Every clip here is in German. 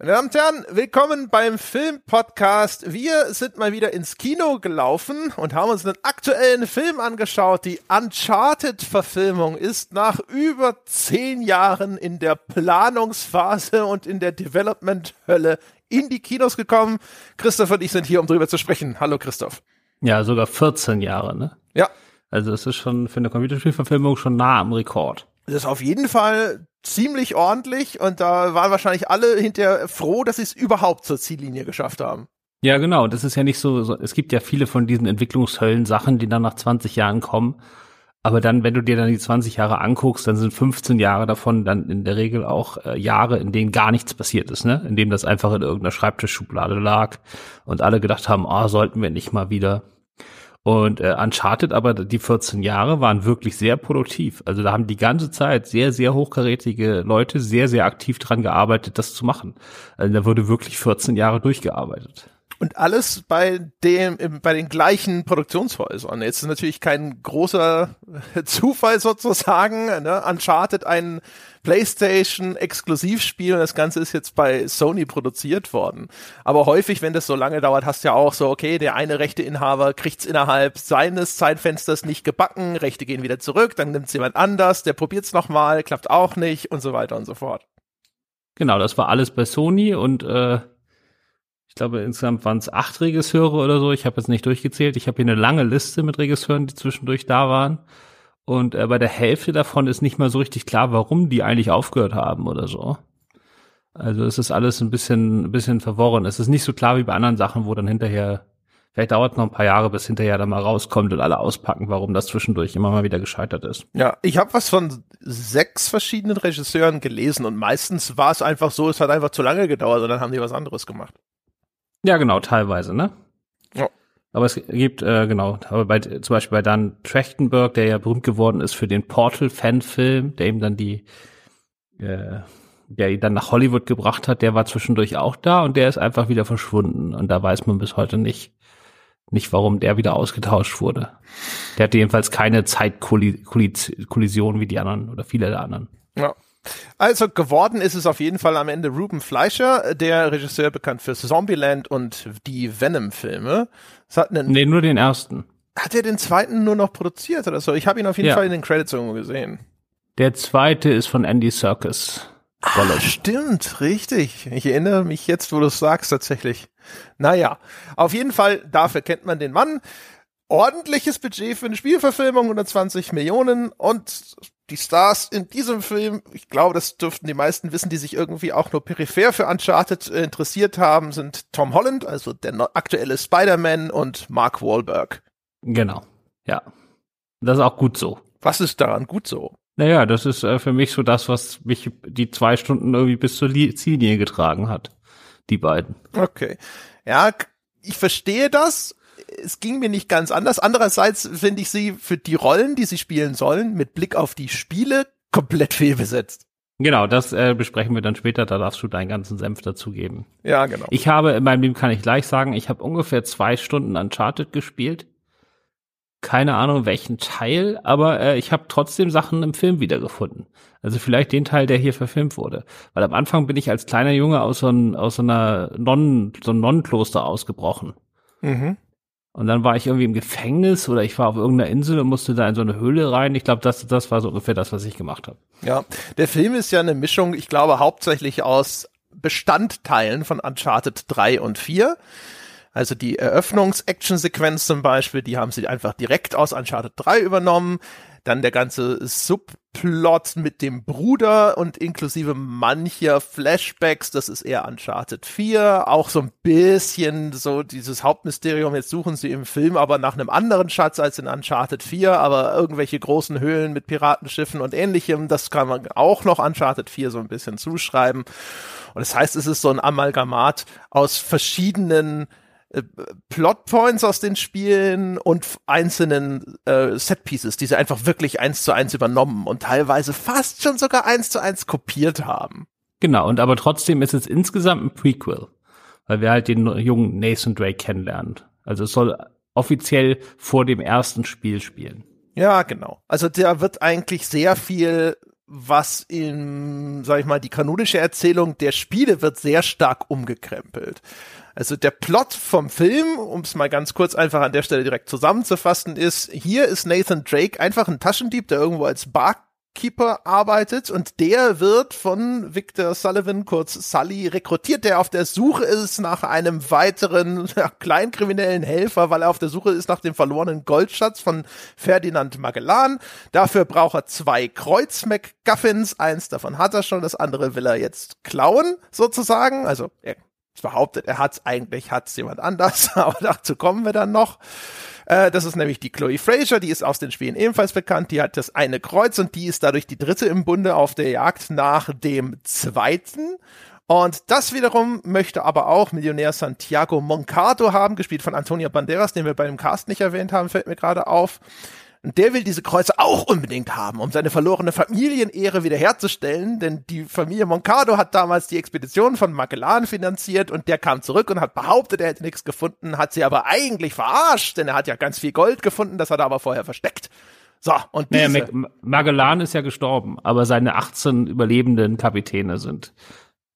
Meine Damen und Herren, willkommen beim Filmpodcast. Wir sind mal wieder ins Kino gelaufen und haben uns einen aktuellen Film angeschaut. Die Uncharted-Verfilmung ist nach über zehn Jahren in der Planungsphase und in der Development-Hölle in die Kinos gekommen. Christoph und ich sind hier, um drüber zu sprechen. Hallo Christoph. Ja, sogar 14 Jahre, ne? Ja. Also es ist schon für eine Computerspielverfilmung schon nah am Rekord. Das ist auf jeden Fall ziemlich ordentlich und da waren wahrscheinlich alle hinterher froh, dass sie es überhaupt zur Ziellinie geschafft haben. Ja, genau. Das ist ja nicht so, so es gibt ja viele von diesen Entwicklungshöllen-Sachen, die dann nach 20 Jahren kommen. Aber dann, wenn du dir dann die 20 Jahre anguckst, dann sind 15 Jahre davon dann in der Regel auch äh, Jahre, in denen gar nichts passiert ist, ne? In dem das einfach in irgendeiner Schreibtischschublade lag und alle gedacht haben, ah, sollten wir nicht mal wieder. Und äh, Uncharted, aber die 14 Jahre waren wirklich sehr produktiv. Also da haben die ganze Zeit sehr, sehr hochkarätige Leute sehr, sehr aktiv dran gearbeitet, das zu machen. Also da wurde wirklich 14 Jahre durchgearbeitet. Und alles bei dem, bei den gleichen Produktionshäusern. Jetzt ist natürlich kein großer Zufall sozusagen. Ne? Uncharted ein PlayStation-Exklusivspiel und das Ganze ist jetzt bei Sony produziert worden. Aber häufig, wenn das so lange dauert, hast du ja auch so, okay, der eine Rechteinhaber kriegt's innerhalb seines Zeitfensters nicht gebacken, Rechte gehen wieder zurück, dann nimmt's jemand anders, der probiert's nochmal, klappt auch nicht und so weiter und so fort. Genau, das war alles bei Sony und äh, ich glaube, insgesamt waren es acht Regisseure oder so. Ich habe jetzt nicht durchgezählt. Ich habe hier eine lange Liste mit Regisseuren, die zwischendurch da waren. Und äh, bei der Hälfte davon ist nicht mal so richtig klar, warum die eigentlich aufgehört haben oder so. Also es ist alles ein bisschen, ein bisschen verworren. Es ist nicht so klar wie bei anderen Sachen, wo dann hinterher, vielleicht dauert es noch ein paar Jahre, bis hinterher dann mal rauskommt und alle auspacken, warum das zwischendurch immer mal wieder gescheitert ist. Ja, ich habe was von sechs verschiedenen Regisseuren gelesen und meistens war es einfach so, es hat einfach zu lange gedauert und dann haben die was anderes gemacht. Ja, genau, teilweise, ne? Ja. Aber es gibt, äh, genau, aber bei, zum Beispiel bei Dan Trachtenberg, der ja berühmt geworden ist für den Portal-Fanfilm, der ihm dann die, äh, der ihn dann nach Hollywood gebracht hat, der war zwischendurch auch da und der ist einfach wieder verschwunden. Und da weiß man bis heute nicht, nicht, warum der wieder ausgetauscht wurde. Der hatte jedenfalls keine Zeitkollision wie die anderen oder viele der anderen. Ja. Also geworden ist es auf jeden Fall am Ende Ruben Fleischer, der Regisseur bekannt für Zombieland und die Venom-Filme. Nee, nur den ersten. Hat er den zweiten nur noch produziert oder so? Ich habe ihn auf jeden ja. Fall in den Credits irgendwo gesehen. Der zweite ist von Andy Serkis. Ah, stimmt, richtig. Ich erinnere mich jetzt, wo du es sagst, tatsächlich. Naja, auf jeden Fall, dafür kennt man den Mann. Ordentliches Budget für eine Spielverfilmung, 120 Millionen und die Stars in diesem Film, ich glaube, das dürften die meisten wissen, die sich irgendwie auch nur peripher für Uncharted äh, interessiert haben, sind Tom Holland, also der aktuelle Spider-Man und Mark Wahlberg. Genau, ja. Das ist auch gut so. Was ist daran gut so? Naja, das ist äh, für mich so das, was mich die zwei Stunden irgendwie bis zur Ziellinie getragen hat. Die beiden. Okay. Ja, ich verstehe das es ging mir nicht ganz anders. Andererseits finde ich sie für die Rollen, die sie spielen sollen, mit Blick auf die Spiele, komplett fehlbesetzt. Genau, das äh, besprechen wir dann später, da darfst du deinen ganzen Senf dazugeben. Ja, genau. Ich habe, in meinem Leben kann ich gleich sagen, ich habe ungefähr zwei Stunden Uncharted gespielt. Keine Ahnung welchen Teil, aber äh, ich habe trotzdem Sachen im Film wiedergefunden. Also vielleicht den Teil, der hier verfilmt wurde. Weil am Anfang bin ich als kleiner Junge aus so, ein, aus so einer Nonnen, so einem Nonnenkloster ausgebrochen. Mhm. Und dann war ich irgendwie im Gefängnis oder ich war auf irgendeiner Insel und musste da in so eine Höhle rein. Ich glaube, das, das war so ungefähr das, was ich gemacht habe. Ja, der Film ist ja eine Mischung, ich glaube, hauptsächlich aus Bestandteilen von Uncharted 3 und 4. Also die Eröffnungs-Action-Sequenz zum Beispiel, die haben sie einfach direkt aus Uncharted 3 übernommen. Dann der ganze Subplot mit dem Bruder und inklusive mancher Flashbacks, das ist eher Uncharted 4. Auch so ein bisschen so dieses Hauptmysterium, jetzt suchen sie im Film aber nach einem anderen Schatz als in Uncharted 4, aber irgendwelche großen Höhlen mit Piratenschiffen und ähnlichem, das kann man auch noch Uncharted 4 so ein bisschen zuschreiben. Und das heißt, es ist so ein Amalgamat aus verschiedenen Plotpoints aus den Spielen und einzelnen äh, Setpieces, die sie einfach wirklich eins zu eins übernommen und teilweise fast schon sogar eins zu eins kopiert haben. Genau, und aber trotzdem ist es insgesamt ein Prequel, weil wir halt den jungen Nathan Drake kennenlernen. Also es soll offiziell vor dem ersten Spiel spielen. Ja, genau. Also da wird eigentlich sehr viel was in, sag ich mal, die kanonische Erzählung der Spiele wird sehr stark umgekrempelt. Also der Plot vom Film, um es mal ganz kurz einfach an der Stelle direkt zusammenzufassen, ist, hier ist Nathan Drake einfach ein Taschendieb, der irgendwo als Bar Keeper arbeitet und der wird von Victor Sullivan, kurz Sully, rekrutiert, der auf der Suche ist nach einem weiteren ja, kleinkriminellen Helfer, weil er auf der Suche ist nach dem verlorenen Goldschatz von Ferdinand Magellan. Dafür braucht er zwei Kreuz-McGuffins. Eins davon hat er schon, das andere will er jetzt klauen, sozusagen. Also er behauptet, er hat's eigentlich, hat's jemand anders, aber dazu kommen wir dann noch. Äh, das ist nämlich die Chloe Fraser, die ist aus den Spielen ebenfalls bekannt. Die hat das eine Kreuz und die ist dadurch die dritte im Bunde auf der Jagd nach dem zweiten. Und das wiederum möchte aber auch Millionär Santiago Moncato haben, gespielt von Antonio Banderas, den wir bei dem Cast nicht erwähnt haben, fällt mir gerade auf. Und der will diese Kreuze auch unbedingt haben, um seine verlorene Familienehre wiederherzustellen, denn die Familie Moncado hat damals die Expedition von Magellan finanziert und der kam zurück und hat behauptet, er hätte nichts gefunden, hat sie aber eigentlich verarscht, denn er hat ja ganz viel Gold gefunden, das hat er aber vorher versteckt. So, und diese. Naja, Magellan ist ja gestorben, aber seine 18 überlebenden Kapitäne sind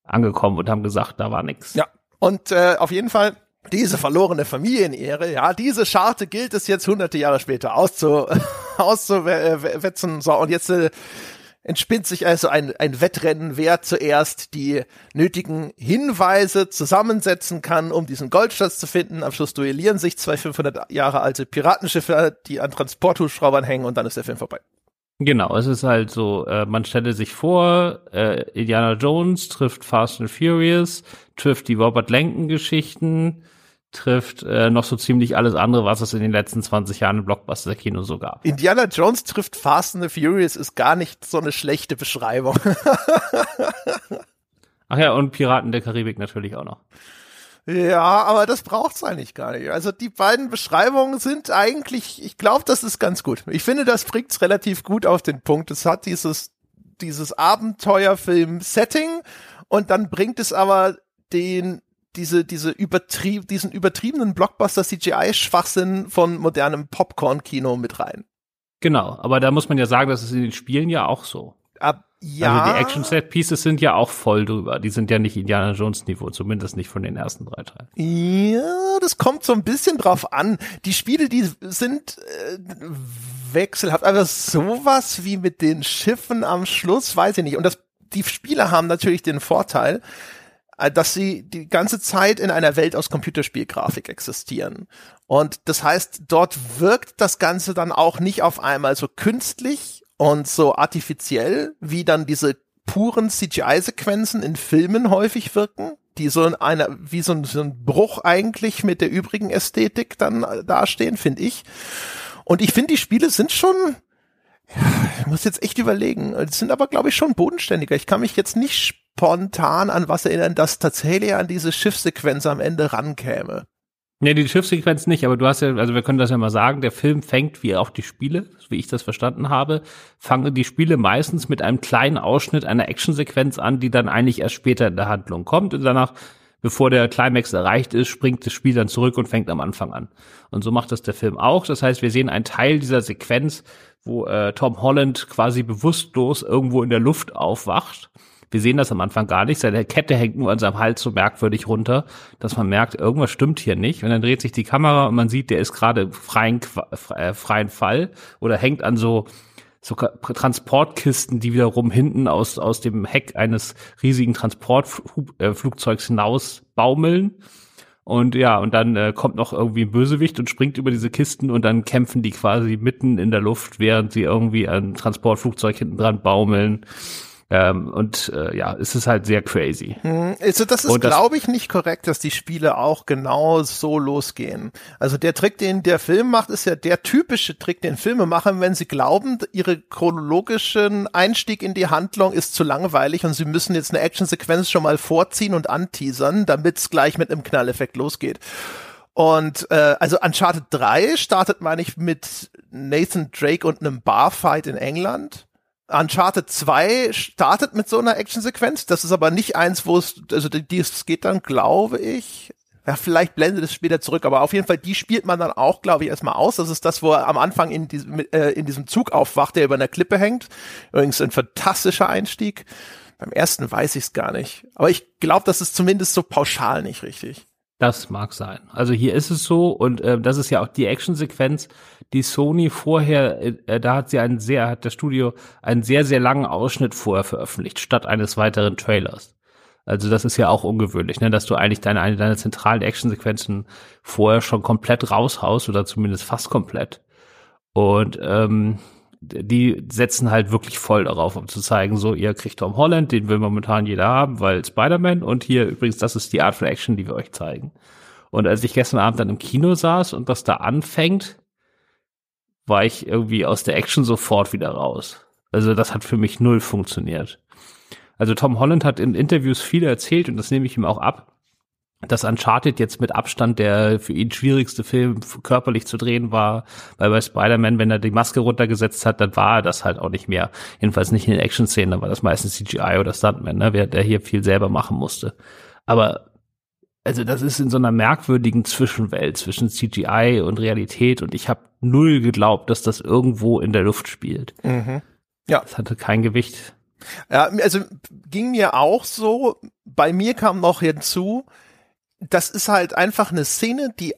angekommen und haben gesagt, da war nichts. Ja, und äh, auf jeden Fall diese verlorene Familienehre, ja, diese Scharte gilt es jetzt hunderte Jahre später auszu, auszuwetzen. So, und jetzt äh, entspinnt sich also ein, ein Wettrennen, wer zuerst die nötigen Hinweise zusammensetzen kann, um diesen Goldschatz zu finden. Am Schluss duellieren sich zwei 500 Jahre alte Piratenschiffe, die an Transporthubschraubern hängen und dann ist der Film vorbei. Genau, es ist halt so, äh, man stelle sich vor, äh, Indiana Jones trifft Fast and Furious, trifft die Robert Lenken Geschichten, trifft äh, noch so ziemlich alles andere, was es in den letzten 20 Jahren im Blockbuster-Kino so gab. Indiana Jones trifft Fast and the Furious ist gar nicht so eine schlechte Beschreibung. Ach ja, und Piraten der Karibik natürlich auch noch. Ja, aber das braucht's eigentlich gar nicht. Also die beiden Beschreibungen sind eigentlich, ich glaube, das ist ganz gut. Ich finde, das bringt's relativ gut auf den Punkt. Es hat dieses dieses Abenteuerfilm-Setting und dann bringt es aber den diese, diese übertrieb, diesen übertriebenen Blockbuster-CGI-Schwachsinn von modernem Popcorn-Kino mit rein. Genau, aber da muss man ja sagen, das ist in den Spielen ja auch so. Ab, ja. Also die Action-Set-Pieces sind ja auch voll drüber. Die sind ja nicht Indiana Jones-Niveau, zumindest nicht von den ersten drei Teilen. Ja, das kommt so ein bisschen drauf an. Die Spiele, die sind äh, wechselhaft. Aber sowas wie mit den Schiffen am Schluss, weiß ich nicht. Und das, die Spiele haben natürlich den Vorteil, dass sie die ganze Zeit in einer Welt aus Computerspielgrafik existieren. Und das heißt, dort wirkt das Ganze dann auch nicht auf einmal so künstlich und so artifiziell, wie dann diese puren CGI-Sequenzen in Filmen häufig wirken, die so in einer, wie so ein, so ein Bruch eigentlich mit der übrigen Ästhetik dann äh, dastehen, finde ich. Und ich finde, die Spiele sind schon, ja, ich muss jetzt echt überlegen, die sind aber, glaube ich, schon bodenständiger. Ich kann mich jetzt nicht spontan an was erinnern, das tatsächlich an diese Schiffssequenz am Ende rankäme. Nee, die Schiffssequenz nicht, aber du hast ja, also wir können das ja mal sagen, der Film fängt, wie auch die Spiele, wie ich das verstanden habe, fangen die Spiele meistens mit einem kleinen Ausschnitt einer Actionsequenz an, die dann eigentlich erst später in der Handlung kommt und danach, bevor der Climax erreicht ist, springt das Spiel dann zurück und fängt am Anfang an. Und so macht das der Film auch. Das heißt, wir sehen einen Teil dieser Sequenz, wo äh, Tom Holland quasi bewusstlos irgendwo in der Luft aufwacht wir sehen das am Anfang gar nicht. Seine Kette hängt nur an seinem Hals so merkwürdig runter, dass man merkt, irgendwas stimmt hier nicht. Und dann dreht sich die Kamera und man sieht, der ist gerade freien, äh, freien Fall oder hängt an so so Transportkisten, die wiederum hinten aus, aus dem Heck eines riesigen Transportflugzeugs hinaus baumeln. Und ja, und dann äh, kommt noch irgendwie ein Bösewicht und springt über diese Kisten und dann kämpfen die quasi mitten in der Luft, während sie irgendwie ein Transportflugzeug hinten dran baumeln. Ähm, und äh, ja, es ist halt sehr crazy. Hm, also das ist, glaube ich, nicht korrekt, dass die Spiele auch genau so losgehen. Also der Trick, den der Film macht, ist ja der typische Trick, den Filme machen, wenn sie glauben, ihre chronologischen Einstieg in die Handlung ist zu langweilig und sie müssen jetzt eine Actionsequenz schon mal vorziehen und anteasern, damit es gleich mit einem Knalleffekt losgeht. Und äh, also Uncharted 3 startet, meine ich, mit Nathan Drake und einem Barfight in England. Uncharted 2 startet mit so einer Actionsequenz. Das ist aber nicht eins, wo es, also die, es geht dann, glaube ich, Ja, vielleicht blendet es später zurück, aber auf jeden Fall, die spielt man dann auch, glaube ich, erstmal aus. Das ist das, wo er am Anfang in diesem, äh, in diesem Zug aufwacht, der über einer Klippe hängt. Übrigens ein fantastischer Einstieg. Beim ersten weiß ich es gar nicht. Aber ich glaube, das ist zumindest so pauschal nicht richtig. Das mag sein. Also hier ist es so und äh, das ist ja auch die Actionsequenz, die Sony vorher, äh, da hat sie einen sehr, hat das Studio einen sehr, sehr langen Ausschnitt vorher veröffentlicht, statt eines weiteren Trailers. Also das ist ja auch ungewöhnlich, ne, dass du eigentlich deine, eine deiner zentralen Actionsequenzen vorher schon komplett raushaust oder zumindest fast komplett. Und ähm, die setzen halt wirklich voll darauf, um zu zeigen, so, ihr kriegt Tom Holland, den will momentan jeder haben, weil Spider-Man und hier übrigens, das ist die Art von Action, die wir euch zeigen. Und als ich gestern Abend dann im Kino saß und das da anfängt, war ich irgendwie aus der Action sofort wieder raus. Also das hat für mich null funktioniert. Also Tom Holland hat in Interviews viel erzählt und das nehme ich ihm auch ab, dass Uncharted jetzt mit Abstand der für ihn schwierigste Film körperlich zu drehen war, weil bei Spider-Man, wenn er die Maske runtergesetzt hat, dann war er das halt auch nicht mehr. Jedenfalls nicht in den Action-Szenen, dann war das meistens CGI oder Stuntman, ne, der hier viel selber machen musste. Aber also das ist in so einer merkwürdigen Zwischenwelt zwischen CGI und Realität und ich habe null geglaubt, dass das irgendwo in der Luft spielt. Mhm. Ja. Das hatte kein Gewicht. Ja, also ging mir auch so. Bei mir kam noch hinzu, das ist halt einfach eine Szene, die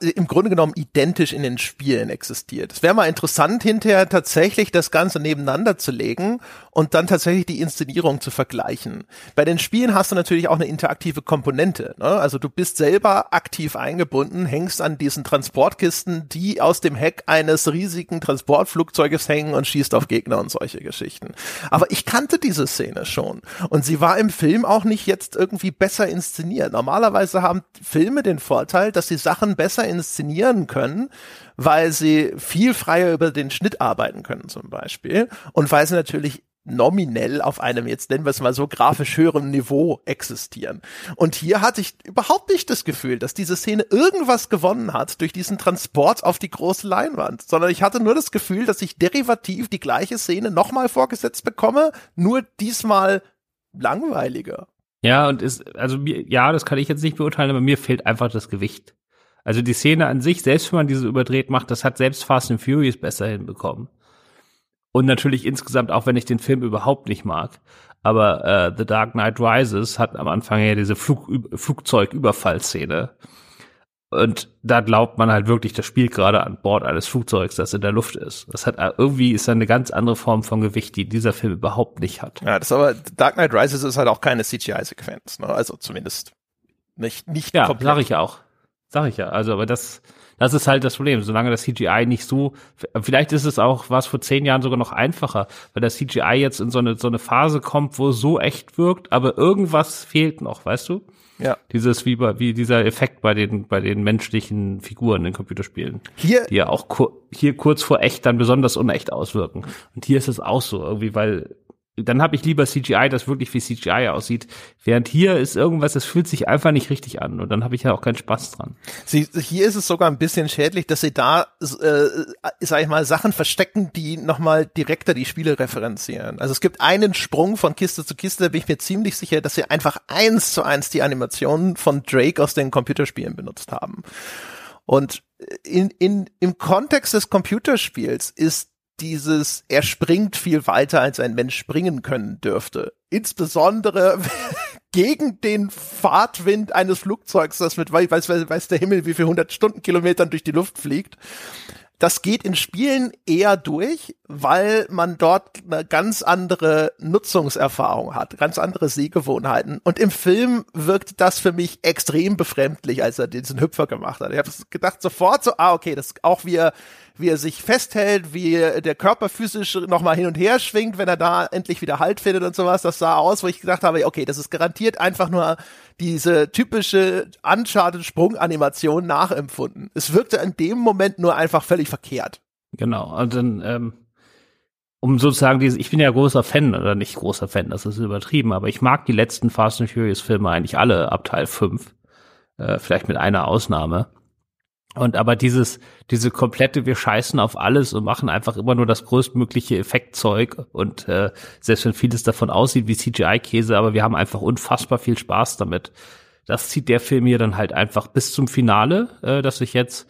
im Grunde genommen identisch in den Spielen existiert. Es wäre mal interessant, hinterher tatsächlich das Ganze nebeneinander zu legen und dann tatsächlich die Inszenierung zu vergleichen. Bei den Spielen hast du natürlich auch eine interaktive Komponente. Ne? Also du bist selber aktiv eingebunden, hängst an diesen Transportkisten, die aus dem Heck eines riesigen Transportflugzeuges hängen und schießt auf Gegner und solche Geschichten. Aber ich kannte diese Szene schon und sie war im Film auch nicht jetzt irgendwie besser inszeniert. Normalerweise haben Filme den Vorteil, dass sie Sachen besser inszenieren können, weil sie viel freier über den Schnitt arbeiten können zum Beispiel und weil sie natürlich nominell auf einem, jetzt nennen wir es mal so, grafisch höheren Niveau existieren. Und hier hatte ich überhaupt nicht das Gefühl, dass diese Szene irgendwas gewonnen hat durch diesen Transport auf die große Leinwand, sondern ich hatte nur das Gefühl, dass ich derivativ die gleiche Szene nochmal vorgesetzt bekomme, nur diesmal langweiliger. Ja, und ist, also ja, das kann ich jetzt nicht beurteilen, aber mir fehlt einfach das Gewicht. Also die Szene an sich, selbst wenn man diese überdreht macht, das hat selbst Fast and Furious besser hinbekommen. Und natürlich insgesamt, auch wenn ich den Film überhaupt nicht mag. Aber äh, The Dark Knight Rises hat am Anfang ja diese Flug Flugzeugüberfallszene. Und da glaubt man halt wirklich, das spielt gerade an Bord eines Flugzeugs, das in der Luft ist. Das hat äh, irgendwie ist eine ganz andere Form von Gewicht, die dieser Film überhaupt nicht hat. Ja, das aber Dark Knight Rises ist halt auch keine CGI-Sequenz, ne? Also zumindest nicht nicht ja, komplett. sag ich auch. Sag ich ja. Also, aber das, das ist halt das Problem. Solange das CGI nicht so, vielleicht ist es auch, war es vor zehn Jahren sogar noch einfacher, weil das CGI jetzt in so eine, so eine Phase kommt, wo es so echt wirkt, aber irgendwas fehlt noch, weißt du? Ja. Dieses, wie, bei, wie dieser Effekt bei den, bei den menschlichen Figuren in Computerspielen. Hier. Die ja auch kur hier kurz vor echt dann besonders unecht auswirken. Und hier ist es auch so, irgendwie, weil dann habe ich lieber CGI, das wirklich wie CGI aussieht. Während hier ist irgendwas, das fühlt sich einfach nicht richtig an und dann habe ich ja auch keinen Spaß dran. Sie, hier ist es sogar ein bisschen schädlich, dass sie da, äh, sag ich mal, Sachen verstecken, die nochmal direkter die Spiele referenzieren. Also es gibt einen Sprung von Kiste zu Kiste, da bin ich mir ziemlich sicher, dass sie einfach eins zu eins die Animationen von Drake aus den Computerspielen benutzt haben. Und in, in, im Kontext des Computerspiels ist dieses, er springt viel weiter, als ein Mensch springen können dürfte. Insbesondere gegen den Fahrtwind eines Flugzeugs, das mit weiß, weiß, weiß der Himmel, wie viel hundert Stundenkilometern durch die Luft fliegt. Das geht in Spielen eher durch, weil man dort eine ganz andere Nutzungserfahrung hat, ganz andere Sehgewohnheiten. Und im Film wirkt das für mich extrem befremdlich, als er diesen Hüpfer gemacht hat. Ich habe gedacht sofort so, ah, okay, das auch wie er wie er sich festhält, wie der Körper physisch nochmal hin und her schwingt, wenn er da endlich wieder Halt findet und sowas. Das sah aus, wo ich gedacht habe, okay, das ist garantiert einfach nur diese typische Uncharted-Sprunganimation nachempfunden. Es wirkte in dem Moment nur einfach völlig verkehrt. Genau, und dann, ähm, um sozusagen diese, ich bin ja großer Fan, oder nicht großer Fan, das ist übertrieben, aber ich mag die letzten Fast and Furious Filme eigentlich alle ab Teil 5. Äh, vielleicht mit einer Ausnahme. Und aber dieses, diese komplette, wir scheißen auf alles und machen einfach immer nur das größtmögliche Effektzeug und äh, selbst wenn vieles davon aussieht wie CGI-Käse, aber wir haben einfach unfassbar viel Spaß damit. das zieht der Film hier dann halt einfach bis zum Finale, äh, das ich jetzt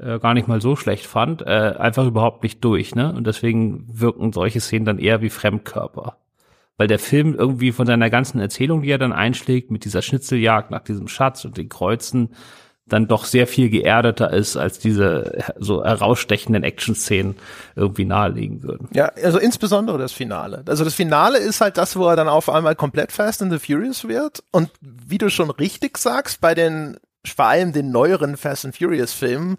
äh, gar nicht mal so schlecht fand, äh, einfach überhaupt nicht durch, ne? Und deswegen wirken solche Szenen dann eher wie Fremdkörper. Weil der Film irgendwie von seiner ganzen Erzählung, die er dann einschlägt, mit dieser Schnitzeljagd nach diesem Schatz und den Kreuzen, dann doch sehr viel geerdeter ist, als diese so herausstechenden Action-Szenen irgendwie nahelegen würden. Ja, also insbesondere das Finale. Also das Finale ist halt das, wo er dann auf einmal komplett Fast and the Furious wird. Und wie du schon richtig sagst, bei den, vor allem den neueren Fast and Furious Filmen,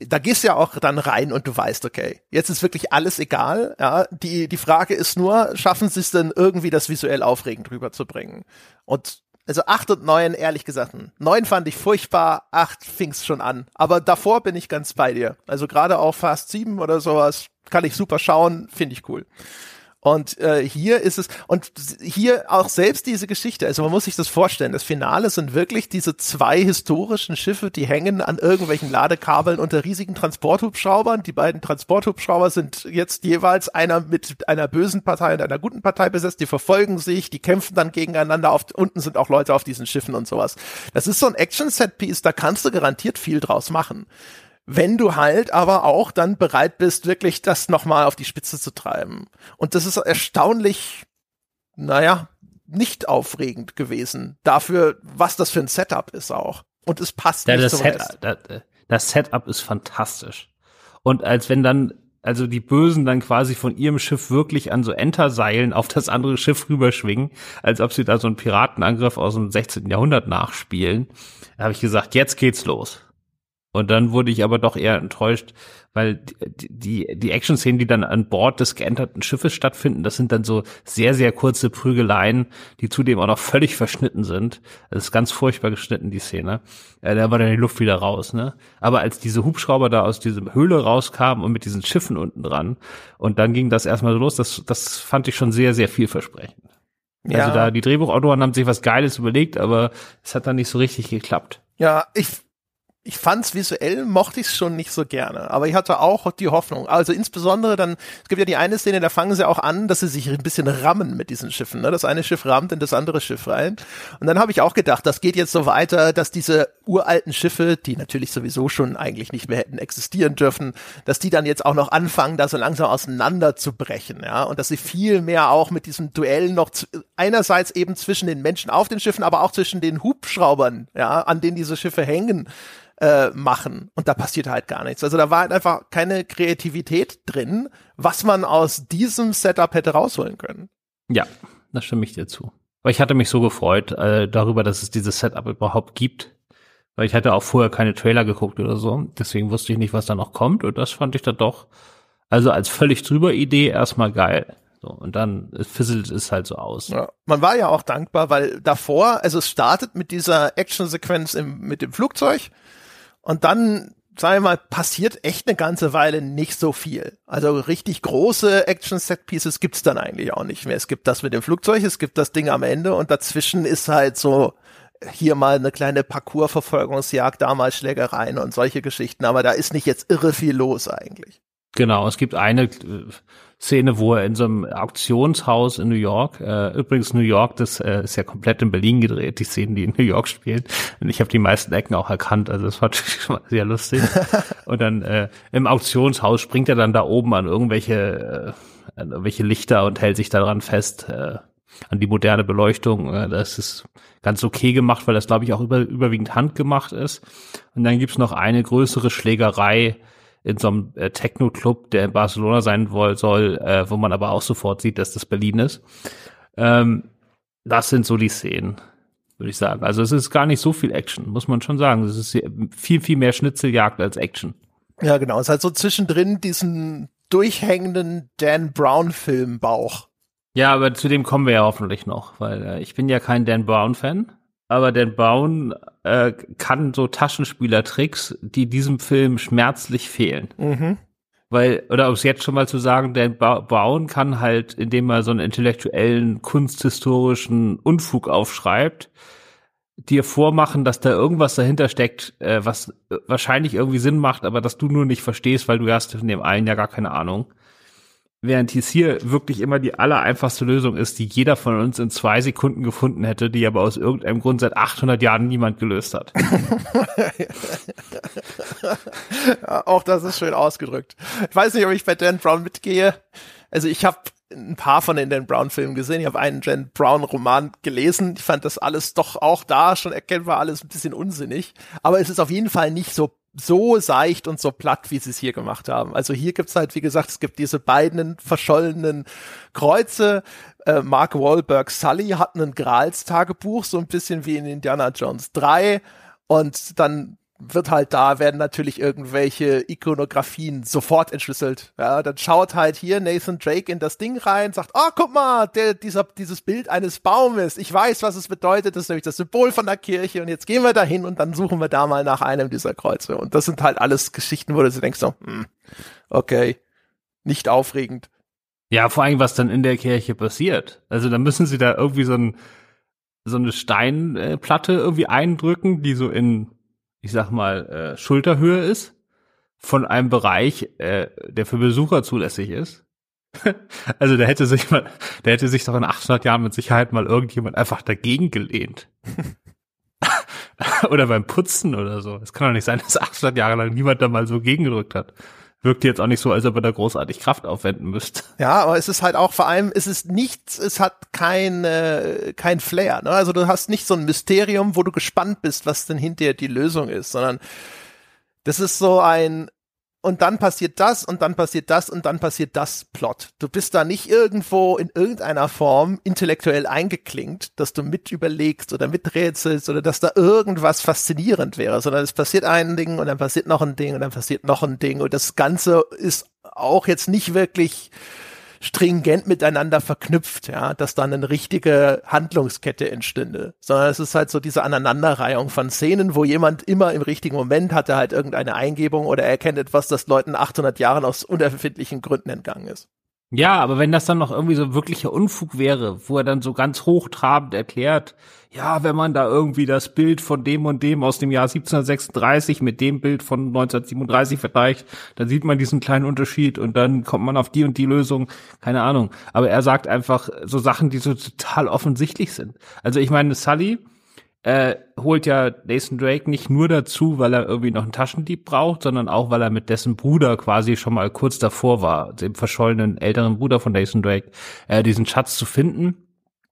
da gehst du ja auch dann rein und du weißt, okay, jetzt ist wirklich alles egal. Ja, die, die Frage ist nur, schaffen sie es denn irgendwie, das visuell aufregend rüberzubringen? Und also acht und neun, ehrlich gesagt, neun fand ich furchtbar, acht fing's schon an. Aber davor bin ich ganz bei dir. Also gerade auch Fast sieben oder sowas kann ich super schauen, finde ich cool. Und äh, hier ist es, und hier auch selbst diese Geschichte, also man muss sich das vorstellen, das Finale sind wirklich diese zwei historischen Schiffe, die hängen an irgendwelchen Ladekabeln unter riesigen Transporthubschraubern. Die beiden Transporthubschrauber sind jetzt jeweils einer mit einer bösen Partei und einer guten Partei besetzt, die verfolgen sich, die kämpfen dann gegeneinander, auf, unten sind auch Leute auf diesen Schiffen und sowas. Das ist so ein Action-Set-Piece, da kannst du garantiert viel draus machen wenn du halt aber auch dann bereit bist, wirklich das nochmal auf die Spitze zu treiben. Und das ist erstaunlich, naja, nicht aufregend gewesen. Dafür, was das für ein Setup ist auch. Und es passt ja, nicht das, Set, das, das Setup ist fantastisch. Und als wenn dann also die Bösen dann quasi von ihrem Schiff wirklich an so Enterseilen auf das andere Schiff rüberschwingen, als ob sie da so einen Piratenangriff aus dem 16. Jahrhundert nachspielen. Da habe ich gesagt, jetzt geht's los. Und dann wurde ich aber doch eher enttäuscht, weil die, die, die Action-Szenen, die dann an Bord des geänderten Schiffes stattfinden, das sind dann so sehr, sehr kurze Prügeleien, die zudem auch noch völlig verschnitten sind. Das ist ganz furchtbar geschnitten, die Szene. Äh, da war dann die Luft wieder raus, ne? Aber als diese Hubschrauber da aus dieser Höhle rauskamen und mit diesen Schiffen unten dran, und dann ging das erstmal so los, das, das fand ich schon sehr, sehr vielversprechend. Also ja. Also da, die Drehbuchautoren haben sich was Geiles überlegt, aber es hat dann nicht so richtig geklappt. Ja, ich ich fand's visuell, mochte ich schon nicht so gerne, aber ich hatte auch die Hoffnung. Also insbesondere dann, es gibt ja die eine Szene, da fangen sie auch an, dass sie sich ein bisschen rammen mit diesen Schiffen. Ne? Das eine Schiff rammt in das andere Schiff rein. Und dann habe ich auch gedacht, das geht jetzt so weiter, dass diese uralten Schiffe, die natürlich sowieso schon eigentlich nicht mehr hätten existieren dürfen, dass die dann jetzt auch noch anfangen, da so langsam auseinanderzubrechen, ja, und dass sie viel mehr auch mit diesem Duell noch einerseits eben zwischen den Menschen auf den Schiffen, aber auch zwischen den Hubschraubern, ja, an denen diese Schiffe hängen, äh, machen. Und da passiert halt gar nichts. Also da war halt einfach keine Kreativität drin, was man aus diesem Setup hätte rausholen können. Ja, da stimme ich dir zu. Weil ich hatte mich so gefreut äh, darüber, dass es dieses Setup überhaupt gibt. Weil ich hatte auch vorher keine Trailer geguckt oder so. Deswegen wusste ich nicht, was da noch kommt. Und das fand ich dann doch, also als völlig drüber Idee erstmal geil. So, und dann fisselt es halt so aus. Ja, man war ja auch dankbar, weil davor, also es startet mit dieser Action-Sequenz mit dem Flugzeug und dann, sagen wir mal, passiert echt eine ganze Weile nicht so viel. Also richtig große Action-Set-Pieces gibt's dann eigentlich auch nicht mehr. Es gibt das mit dem Flugzeug, es gibt das Ding am Ende und dazwischen ist halt so hier mal eine kleine Parcours-Verfolgungsjagd, da mal Schlägereien und solche Geschichten. Aber da ist nicht jetzt irre viel los eigentlich. Genau, es gibt eine Szene, wo er in so einem Auktionshaus in New York, äh, übrigens New York, das äh, ist ja komplett in Berlin gedreht, die Szenen, die in New York spielen. Und ich habe die meisten Ecken auch erkannt, also das war schon mal sehr lustig. Und dann äh, im Auktionshaus springt er dann da oben an irgendwelche, äh, an irgendwelche Lichter und hält sich daran fest, äh, an die moderne Beleuchtung. Äh, das ist ganz okay gemacht, weil das, glaube ich, auch über, überwiegend handgemacht ist. Und dann gibt's noch eine größere Schlägerei, in so einem äh, Techno-Club, der in Barcelona sein woll, soll, äh, wo man aber auch sofort sieht, dass das Berlin ist. Ähm, das sind so die Szenen, würde ich sagen. Also es ist gar nicht so viel Action, muss man schon sagen. Es ist viel, viel mehr Schnitzeljagd als Action. Ja, genau. Es halt so zwischendrin diesen durchhängenden Dan Brown-Filmbauch. Ja, aber zu dem kommen wir ja hoffentlich noch, weil äh, ich bin ja kein Dan Brown-Fan aber Dan Brown äh, kann so Taschenspielertricks, die diesem Film schmerzlich fehlen. Mhm. Weil, oder um es jetzt schon mal zu sagen, Dan Brown kann halt, indem er so einen intellektuellen, kunsthistorischen Unfug aufschreibt, dir vormachen, dass da irgendwas dahinter steckt, äh, was wahrscheinlich irgendwie Sinn macht, aber dass du nur nicht verstehst, weil du hast von dem einen ja gar keine Ahnung. Während dies hier wirklich immer die aller einfachste Lösung ist, die jeder von uns in zwei Sekunden gefunden hätte, die aber aus irgendeinem Grund seit 800 Jahren niemand gelöst hat. auch das ist schön ausgedrückt. Ich weiß nicht, ob ich bei Dan Brown mitgehe. Also ich habe ein paar von den Dan Brown Filmen gesehen. Ich habe einen Dan Brown Roman gelesen. Ich fand das alles doch auch da schon erkennbar alles ein bisschen unsinnig. Aber es ist auf jeden Fall nicht so so seicht und so platt, wie sie es hier gemacht haben. Also hier gibt's halt, wie gesagt, es gibt diese beiden verschollenen Kreuze. Äh, Mark Wahlberg Sully hat ein Grals-Tagebuch, so ein bisschen wie in Indiana Jones 3. Und dann wird halt da, werden natürlich irgendwelche Ikonografien sofort entschlüsselt. Ja, dann schaut halt hier Nathan Drake in das Ding rein, sagt, oh, guck mal, der, dieser, dieses Bild eines Baumes. Ich weiß, was es bedeutet. Das ist nämlich das Symbol von der Kirche. Und jetzt gehen wir dahin und dann suchen wir da mal nach einem dieser Kreuze. Und das sind halt alles Geschichten, wo du denkst so, hm, okay, nicht aufregend. Ja, vor allem, was dann in der Kirche passiert. Also da müssen sie da irgendwie so ein, so eine Steinplatte irgendwie eindrücken, die so in ich sag mal, äh, Schulterhöhe ist von einem Bereich, äh, der für Besucher zulässig ist. also da hätte sich mal, da hätte sich doch in 800 Jahren mit Sicherheit mal irgendjemand einfach dagegen gelehnt. oder beim Putzen oder so. Es kann doch nicht sein, dass 800 Jahre lang niemand da mal so gegengedrückt hat wirkt jetzt auch nicht so, als ob er da großartig Kraft aufwenden müsste. Ja, aber es ist halt auch vor allem, es ist nichts, es hat kein, äh, kein Flair. Ne? Also du hast nicht so ein Mysterium, wo du gespannt bist, was denn hinterher die Lösung ist, sondern das ist so ein, und dann passiert das und dann passiert das und dann passiert das Plot. Du bist da nicht irgendwo in irgendeiner Form intellektuell eingeklinkt, dass du mit überlegst oder miträtselst oder dass da irgendwas faszinierend wäre, sondern es passiert ein Ding und dann passiert noch ein Ding und dann passiert noch ein Ding und das Ganze ist auch jetzt nicht wirklich stringent miteinander verknüpft, ja, dass dann eine richtige Handlungskette entstünde, sondern es ist halt so diese Aneinanderreihung von Szenen, wo jemand immer im richtigen Moment hat er halt irgendeine Eingebung oder erkennt etwas, das Leuten 800 Jahren aus unerfindlichen Gründen entgangen ist. Ja, aber wenn das dann noch irgendwie so wirklicher Unfug wäre, wo er dann so ganz hochtrabend erklärt, ja, wenn man da irgendwie das Bild von dem und dem aus dem Jahr 1736 mit dem Bild von 1937 vergleicht, dann sieht man diesen kleinen Unterschied und dann kommt man auf die und die Lösung, keine Ahnung. Aber er sagt einfach so Sachen, die so total offensichtlich sind. Also ich meine, Sully, äh, holt ja Nathan Drake nicht nur dazu, weil er irgendwie noch einen Taschendieb braucht, sondern auch, weil er mit dessen Bruder quasi schon mal kurz davor war, dem verschollenen älteren Bruder von Nathan Drake, äh, diesen Schatz zu finden.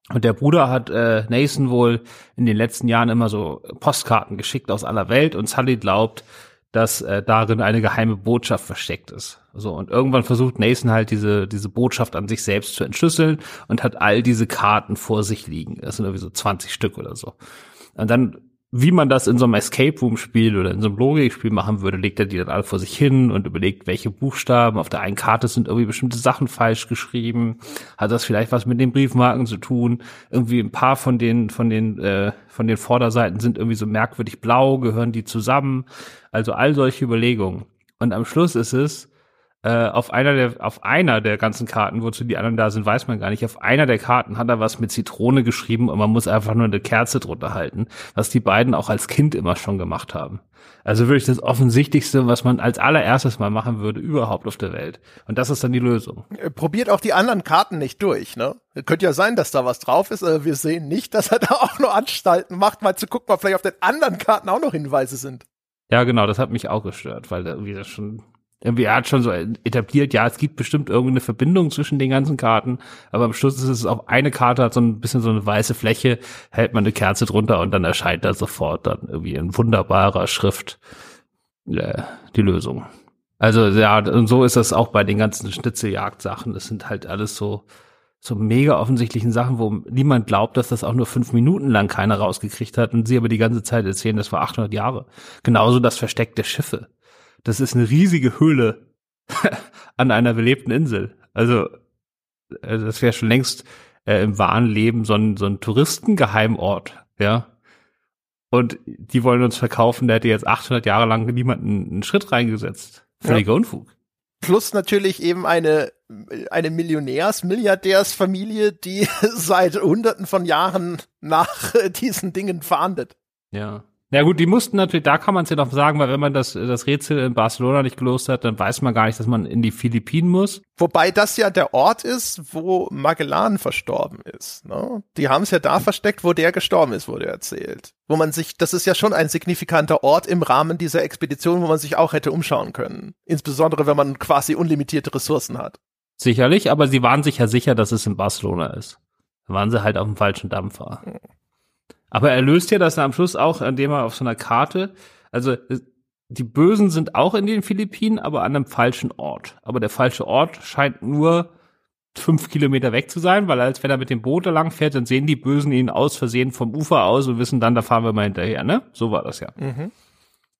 Und der Bruder hat äh, Nathan wohl in den letzten Jahren immer so Postkarten geschickt aus aller Welt und Sully glaubt, dass äh, darin eine geheime Botschaft versteckt ist. So und irgendwann versucht Nathan halt diese diese Botschaft an sich selbst zu entschlüsseln und hat all diese Karten vor sich liegen. Das sind irgendwie so 20 Stück oder so. Und dann, wie man das in so einem Escape Room Spiel oder in so einem Logikspiel machen würde, legt er die dann alle vor sich hin und überlegt, welche Buchstaben auf der einen Karte sind irgendwie bestimmte Sachen falsch geschrieben. Hat das vielleicht was mit den Briefmarken zu tun? Irgendwie ein paar von den, von den, äh, von den Vorderseiten sind irgendwie so merkwürdig blau, gehören die zusammen? Also all solche Überlegungen. Und am Schluss ist es, äh, auf einer der auf einer der ganzen Karten, wozu die anderen da sind, weiß man gar nicht. Auf einer der Karten hat er was mit Zitrone geschrieben und man muss einfach nur eine Kerze drunter halten, was die beiden auch als Kind immer schon gemacht haben. Also wirklich das offensichtlichste, was man als allererstes mal machen würde überhaupt auf der Welt. Und das ist dann die Lösung. Äh, probiert auch die anderen Karten nicht durch, ne? Könnte ja sein, dass da was drauf ist, aber wir sehen nicht, dass er da auch nur Anstalten macht, mal zu gucken, ob vielleicht auf den anderen Karten auch noch Hinweise sind. Ja, genau, das hat mich auch gestört, weil irgendwie das schon irgendwie er hat schon so etabliert, ja, es gibt bestimmt irgendeine Verbindung zwischen den ganzen Karten, aber am Schluss ist es auf eine Karte hat so ein bisschen so eine weiße Fläche, hält man eine Kerze drunter und dann erscheint da sofort dann irgendwie in wunderbarer Schrift äh, die Lösung. Also ja, und so ist das auch bei den ganzen Schnitzeljagd-Sachen. Das sind halt alles so so mega offensichtlichen Sachen, wo niemand glaubt, dass das auch nur fünf Minuten lang keiner rausgekriegt hat und sie aber die ganze Zeit erzählen, das war 800 Jahre. Genauso das Versteck der Schiffe das ist eine riesige Höhle an einer belebten Insel. Also, äh, das wäre schon längst äh, im wahren Leben so ein, so ein Touristengeheimort, ja. Und die wollen uns verkaufen, der hätte jetzt 800 Jahre lang niemanden einen Schritt reingesetzt. Völliger ja. Unfug. Plus natürlich eben eine, eine Millionärs-, Milliardärsfamilie, die seit hunderten von Jahren nach diesen Dingen fahndet. Ja. Ja gut, die mussten natürlich, da kann man es ja noch sagen, weil wenn man das, das Rätsel in Barcelona nicht gelöst hat, dann weiß man gar nicht, dass man in die Philippinen muss. Wobei das ja der Ort ist, wo Magellan verstorben ist. Ne? Die haben es ja da versteckt, wo der gestorben ist, wurde erzählt. Wo man sich, das ist ja schon ein signifikanter Ort im Rahmen dieser Expedition, wo man sich auch hätte umschauen können. Insbesondere, wenn man quasi unlimitierte Ressourcen hat. Sicherlich, aber sie waren sich ja sicher, dass es in Barcelona ist. Da waren sie halt auf dem falschen Dampfer. Hm. Aber er löst ja das am Schluss auch, indem er auf so einer Karte, also die Bösen sind auch in den Philippinen, aber an einem falschen Ort. Aber der falsche Ort scheint nur fünf Kilometer weg zu sein, weil als wenn er mit dem Boot da lang fährt, dann sehen die Bösen ihn aus Versehen vom Ufer aus und wissen dann, da fahren wir mal hinterher, ne? So war das ja. Mhm.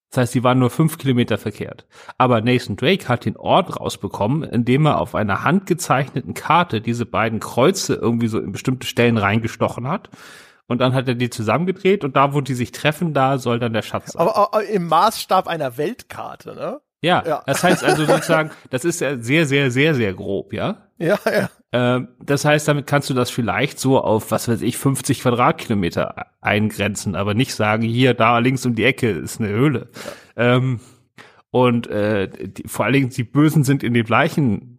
Das heißt, sie waren nur fünf Kilometer verkehrt. Aber Nathan Drake hat den Ort rausbekommen, indem er auf einer handgezeichneten Karte diese beiden Kreuze irgendwie so in bestimmte Stellen reingestochen hat und dann hat er die zusammengedreht und da, wo die sich treffen, da soll dann der Schatz sein. Aber, aber im Maßstab einer Weltkarte, ne? Ja, ja, das heißt also sozusagen, das ist ja sehr, sehr, sehr, sehr grob, ja? Ja, ja. Ähm, das heißt, damit kannst du das vielleicht so auf, was weiß ich, 50 Quadratkilometer eingrenzen, aber nicht sagen, hier, da links um die Ecke ist eine Höhle. Ja. Ähm, und äh, die, vor allen Dingen die Bösen sind in dem gleichen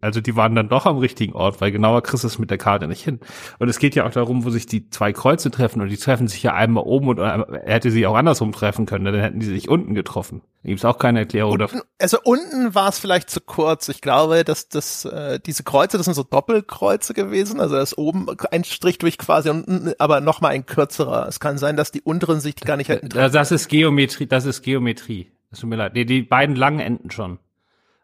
also die waren dann doch am richtigen Ort, weil genauer kriegst du es mit der Karte nicht hin. Und es geht ja auch darum, wo sich die zwei Kreuze treffen und die treffen sich ja einmal oben und er hätte sie auch andersrum treffen können, dann hätten die sich unten getroffen. Da gibt es auch keine Erklärung unten, dafür. Also unten war es vielleicht zu kurz. Ich glaube, dass das äh, diese Kreuze, das sind so Doppelkreuze gewesen, also da ist oben ein Strich durch quasi unten, aber noch mal ein kürzerer. Es kann sein, dass die unteren sich gar nicht hätten. Treffen. Das ist Geometrie, das ist Geometrie. Das tut mir leid. Die, die beiden langen Enden schon.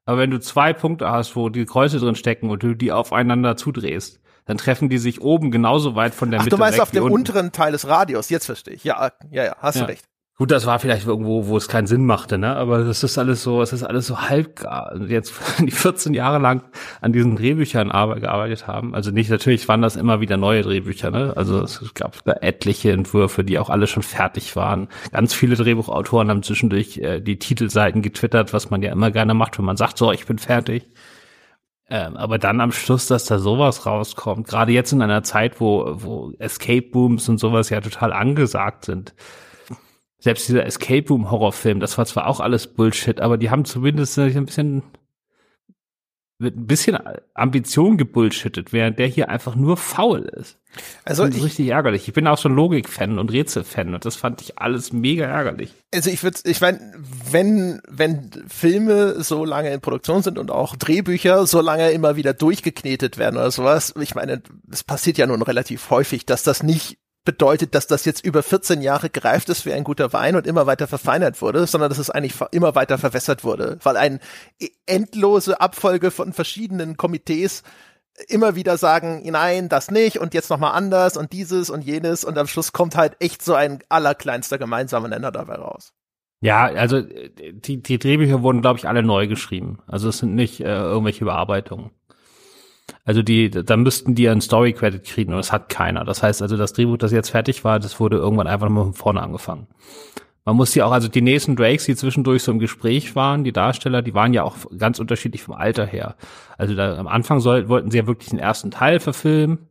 Aber wenn du zwei Punkte hast, wo die Kreuze drin stecken und du die aufeinander zudrehst, dann treffen die sich oben genauso weit von der Ach, Mitte du meinst auf dem unteren Teil des Radios, jetzt verstehe ich. Ja, ja, ja, hast ja. du recht. Gut, das war vielleicht irgendwo, wo es keinen Sinn machte, ne? Aber das ist alles so, es ist alles so halbgar. Jetzt die 14 Jahre lang an diesen Drehbüchern gearbeitet haben. Also nicht, natürlich waren das immer wieder neue Drehbücher, ne? Also es gab da etliche Entwürfe, die auch alle schon fertig waren. Ganz viele Drehbuchautoren haben zwischendurch äh, die Titelseiten getwittert, was man ja immer gerne macht, wenn man sagt, so, ich bin fertig. Ähm, aber dann am Schluss, dass da sowas rauskommt, gerade jetzt in einer Zeit, wo, wo Escape Booms und sowas ja total angesagt sind selbst dieser Escape Room Horrorfilm, das war zwar auch alles Bullshit, aber die haben zumindest ein bisschen mit ein bisschen Ambition gebullshittet, während der hier einfach nur faul ist. Also das ist ich, richtig ärgerlich. Ich bin auch schon Logik-Fan und Rätsel-Fan und das fand ich alles mega ärgerlich. Also ich würde, ich meine, wenn wenn Filme so lange in Produktion sind und auch Drehbücher so lange immer wieder durchgeknetet werden oder sowas, ich meine, es passiert ja nun relativ häufig, dass das nicht bedeutet, dass das jetzt über 14 Jahre gereift ist wie ein guter Wein und immer weiter verfeinert wurde, sondern dass es eigentlich immer weiter verwässert wurde, weil eine endlose Abfolge von verschiedenen Komitees immer wieder sagen, nein, das nicht und jetzt nochmal anders und dieses und jenes und am Schluss kommt halt echt so ein allerkleinster gemeinsamer Nenner dabei raus. Ja, also die, die Drehbücher wurden, glaube ich, alle neu geschrieben. Also es sind nicht äh, irgendwelche Überarbeitungen. Also die, da müssten die einen Story Credit kriegen und das hat keiner. Das heißt also, das Drehbuch, das jetzt fertig war, das wurde irgendwann einfach mal von vorne angefangen. Man muss ja auch, also die nächsten Drakes, die zwischendurch so im Gespräch waren, die Darsteller, die waren ja auch ganz unterschiedlich vom Alter her. Also da am Anfang soll, wollten sie ja wirklich den ersten Teil verfilmen.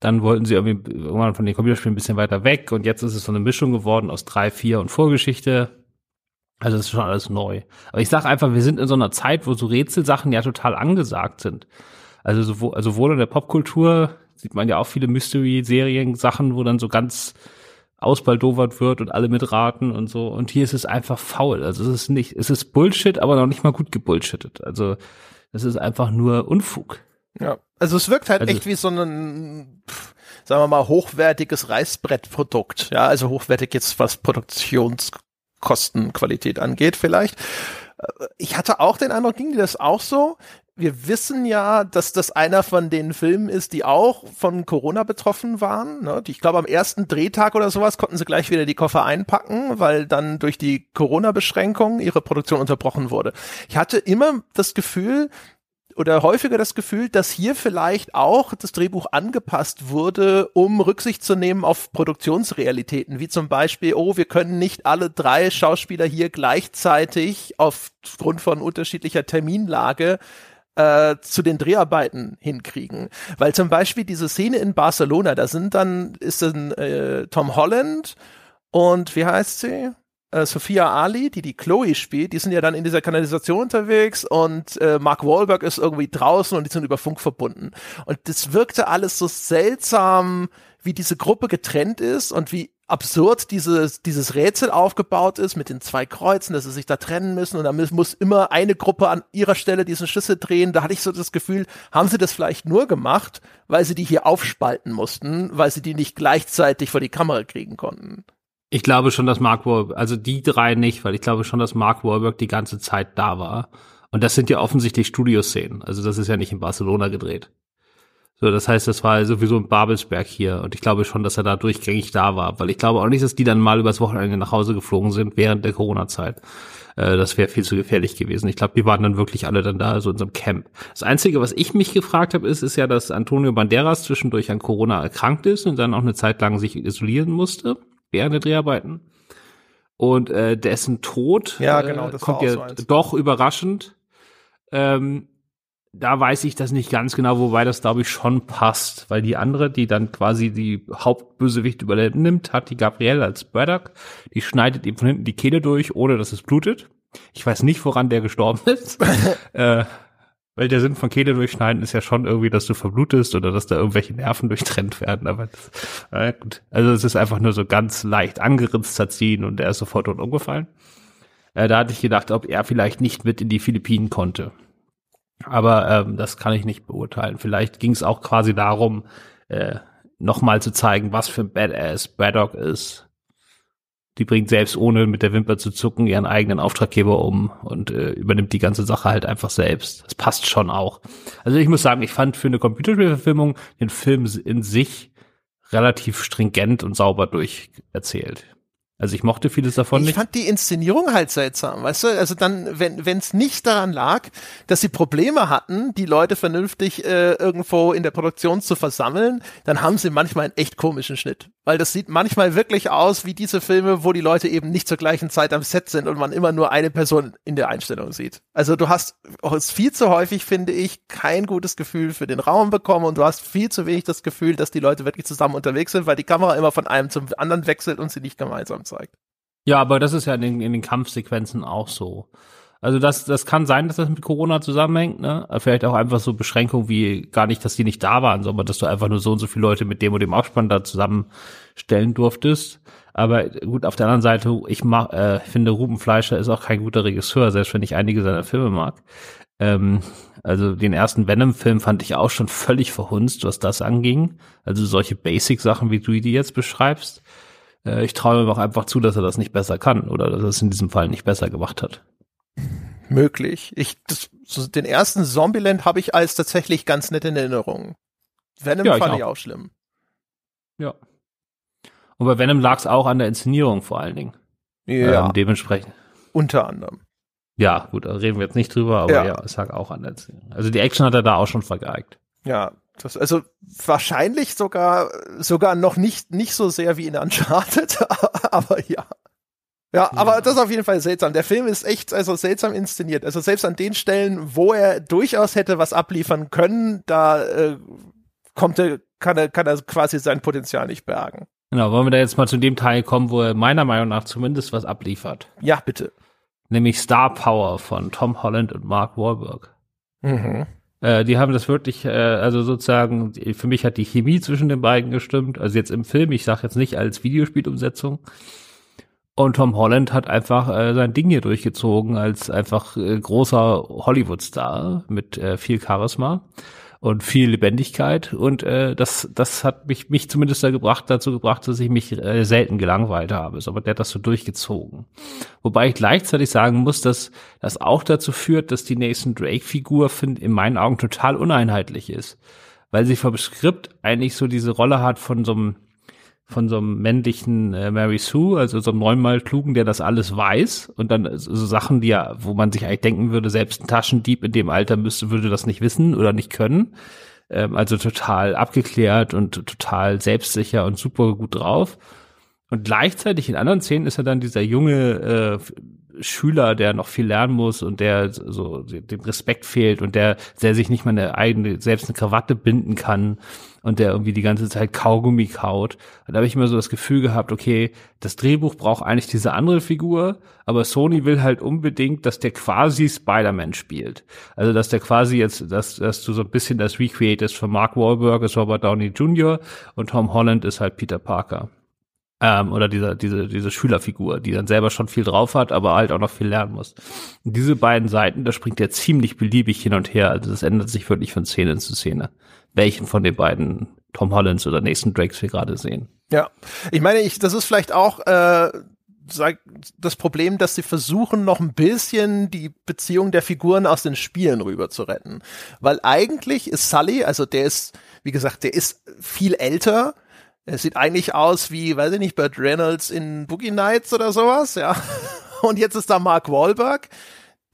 Dann wollten sie irgendwie irgendwann von den Computerspielen ein bisschen weiter weg und jetzt ist es so eine Mischung geworden aus drei, vier und Vorgeschichte. Also das ist schon alles neu. Aber ich sage einfach, wir sind in so einer Zeit, wo so Rätselsachen ja total angesagt sind. Also sowohl, also sowohl in der Popkultur sieht man ja auch viele Mystery-Serien-Sachen, wo dann so ganz ausbaldowert wird und alle mitraten und so. Und hier ist es einfach faul. Also es ist nicht, es ist Bullshit, aber noch nicht mal gut gebullshittet. Also es ist einfach nur Unfug. Ja, also es wirkt halt also, echt wie so ein, sagen wir mal, hochwertiges Reißbrettprodukt. Ja, also hochwertig jetzt was Produktions Kostenqualität angeht vielleicht. Äh, ich hatte auch den Eindruck, ging dir das auch so? Wir wissen ja, dass das einer von den Filmen ist, die auch von Corona betroffen waren. Ne? Ich glaube, am ersten Drehtag oder sowas konnten sie gleich wieder die Koffer einpacken, weil dann durch die Corona-Beschränkung ihre Produktion unterbrochen wurde. Ich hatte immer das Gefühl, oder häufiger das Gefühl, dass hier vielleicht auch das Drehbuch angepasst wurde, um Rücksicht zu nehmen auf Produktionsrealitäten, wie zum Beispiel, oh, wir können nicht alle drei Schauspieler hier gleichzeitig aufgrund von unterschiedlicher Terminlage äh, zu den Dreharbeiten hinkriegen. Weil zum Beispiel diese Szene in Barcelona, da sind dann, ist dann äh, Tom Holland und wie heißt sie? Äh, Sophia Ali, die die Chloe spielt, die sind ja dann in dieser Kanalisation unterwegs und äh, Mark Wahlberg ist irgendwie draußen und die sind über Funk verbunden. Und das wirkte alles so seltsam, wie diese Gruppe getrennt ist und wie absurd dieses, dieses Rätsel aufgebaut ist mit den zwei Kreuzen, dass sie sich da trennen müssen und dann muss immer eine Gruppe an ihrer Stelle diesen Schlüssel drehen. Da hatte ich so das Gefühl, haben sie das vielleicht nur gemacht, weil sie die hier aufspalten mussten, weil sie die nicht gleichzeitig vor die Kamera kriegen konnten. Ich glaube schon, dass Mark Wahlberg, also die drei nicht, weil ich glaube schon, dass Mark Wahlberg die ganze Zeit da war. Und das sind ja offensichtlich Studioszenen. Also das ist ja nicht in Barcelona gedreht. So, das heißt, das war sowieso ein Babelsberg hier und ich glaube schon, dass er da durchgängig da war, weil ich glaube auch nicht, dass die dann mal übers Wochenende nach Hause geflogen sind während der Corona-Zeit. Äh, das wäre viel zu gefährlich gewesen. Ich glaube, die waren dann wirklich alle dann da, so in so einem Camp. Das Einzige, was ich mich gefragt habe, ist, ist ja, dass Antonio Banderas zwischendurch an Corona erkrankt ist und dann auch eine Zeit lang sich isolieren musste während der Dreharbeiten. Und äh, dessen Tod ja, genau, äh, kommt ja so doch überraschend. Ähm, da weiß ich das nicht ganz genau, wobei das glaube ich schon passt, weil die andere, die dann quasi die Hauptbösewicht übernimmt, hat die Gabrielle als Braddock, die schneidet ihm von hinten die Kehle durch, ohne dass es blutet. Ich weiß nicht, woran der gestorben ist. äh, weil der Sinn von Kehle durchschneiden ist ja schon irgendwie, dass du verblutest oder dass da irgendwelche Nerven durchtrennt werden. Aber das, äh, gut. Also es ist einfach nur so ganz leicht angeritzt zerziehen und er ist sofort tot umgefallen. Äh, da hatte ich gedacht, ob er vielleicht nicht mit in die Philippinen konnte. Aber ähm, das kann ich nicht beurteilen. Vielleicht ging es auch quasi darum, äh, nochmal zu zeigen, was für ein Badass Braddock ist die bringt selbst ohne mit der Wimper zu zucken ihren eigenen Auftraggeber um und äh, übernimmt die ganze Sache halt einfach selbst. Das passt schon auch. Also ich muss sagen, ich fand für eine Computerspielverfilmung den Film in sich relativ stringent und sauber durcherzählt. Also ich mochte vieles davon ich nicht. Ich fand die Inszenierung halt seltsam, weißt du? Also dann, wenn es nicht daran lag, dass sie Probleme hatten, die Leute vernünftig äh, irgendwo in der Produktion zu versammeln, dann haben sie manchmal einen echt komischen Schnitt. Weil das sieht manchmal wirklich aus wie diese Filme, wo die Leute eben nicht zur gleichen Zeit am Set sind und man immer nur eine Person in der Einstellung sieht. Also du hast viel zu häufig, finde ich, kein gutes Gefühl für den Raum bekommen und du hast viel zu wenig das Gefühl, dass die Leute wirklich zusammen unterwegs sind, weil die Kamera immer von einem zum anderen wechselt und sie nicht gemeinsam zeigt. Ja, aber das ist ja in den, in den Kampfsequenzen auch so. Also das, das kann sein, dass das mit Corona zusammenhängt, ne? Vielleicht auch einfach so Beschränkungen wie gar nicht, dass die nicht da waren, sondern dass du einfach nur so und so viele Leute mit dem und dem Abspann da zusammenstellen durftest. Aber gut, auf der anderen Seite, ich mach, äh, finde, Ruben Fleischer ist auch kein guter Regisseur, selbst wenn ich einige seiner Filme mag. Ähm, also den ersten Venom-Film fand ich auch schon völlig verhunzt, was das anging. Also solche Basic-Sachen, wie du die jetzt beschreibst. Äh, ich traue ihm auch einfach zu, dass er das nicht besser kann oder dass er es in diesem Fall nicht besser gemacht hat. Möglich. Ich, das, so den ersten Zombieland habe ich als tatsächlich ganz nett in Erinnerung. Venom ja, fand ich auch. ich auch schlimm. Ja. Und bei Venom lag es auch an der Inszenierung vor allen Dingen. Ja. Ähm, dementsprechend. Unter anderem. Ja, gut, da reden wir jetzt nicht drüber, aber ja. ja, es lag auch an der Inszenierung. Also die Action hat er da auch schon vergeigt. Ja, das, also wahrscheinlich sogar sogar noch nicht nicht so sehr wie in Uncharted, aber ja. Ja, aber das ist auf jeden Fall seltsam. Der Film ist echt also seltsam inszeniert. Also selbst an den Stellen, wo er durchaus hätte was abliefern können, da äh, kommt er, kann er, kann er quasi sein Potenzial nicht bergen. Genau, wollen wir da jetzt mal zu dem Teil kommen, wo er meiner Meinung nach zumindest was abliefert. Ja, bitte. Nämlich Star Power von Tom Holland und Mark Wahlberg. Mhm. Äh, die haben das wirklich, äh, also sozusagen, für mich hat die Chemie zwischen den beiden gestimmt. Also jetzt im Film, ich sage jetzt nicht als Videospielumsetzung. Und Tom Holland hat einfach äh, sein Ding hier durchgezogen als einfach äh, großer Hollywood-Star mit äh, viel Charisma und viel Lebendigkeit. Und äh, das, das hat mich, mich zumindest da gebracht, dazu gebracht, dass ich mich äh, selten gelangweilt habe. Aber der hat das so durchgezogen. Wobei ich gleichzeitig sagen muss, dass das auch dazu führt, dass die Nathan Drake-Figur in meinen Augen total uneinheitlich ist. Weil sie vom Skript eigentlich so diese Rolle hat von so einem von so einem männlichen äh, Mary Sue, also so einem neunmal klugen, der das alles weiß und dann so Sachen, die ja, wo man sich eigentlich denken würde, selbst ein Taschendieb in dem Alter müsste, würde das nicht wissen oder nicht können. Ähm, also total abgeklärt und total selbstsicher und super gut drauf. Und gleichzeitig in anderen Szenen ist er dann dieser junge, äh, Schüler, der noch viel lernen muss und der so dem Respekt fehlt und der, der sich nicht mal eine eigene, selbst eine Krawatte binden kann und der irgendwie die ganze Zeit Kaugummi kaut. Und da habe ich immer so das Gefühl gehabt, okay, das Drehbuch braucht eigentlich diese andere Figur, aber Sony will halt unbedingt, dass der quasi Spider-Man spielt. Also dass der quasi jetzt, dass, dass du so ein bisschen das recreatest von Mark Wahlberg ist Robert Downey Jr. und Tom Holland ist halt Peter Parker. Ähm, oder diese, diese, diese Schülerfigur, die dann selber schon viel drauf hat, aber halt auch noch viel lernen muss. Und diese beiden Seiten, da springt er ziemlich beliebig hin und her. Also das ändert sich wirklich von Szene zu Szene welchen von den beiden Tom Hollands oder Nathan Drakes wir gerade sehen. Ja, ich meine, ich, das ist vielleicht auch äh, das Problem, dass sie versuchen, noch ein bisschen die Beziehung der Figuren aus den Spielen rüber zu retten. Weil eigentlich ist Sully, also der ist, wie gesagt, der ist viel älter. Er sieht eigentlich aus wie, weiß ich nicht, Burt Reynolds in Boogie Nights oder sowas, ja. Und jetzt ist da Mark Wahlberg,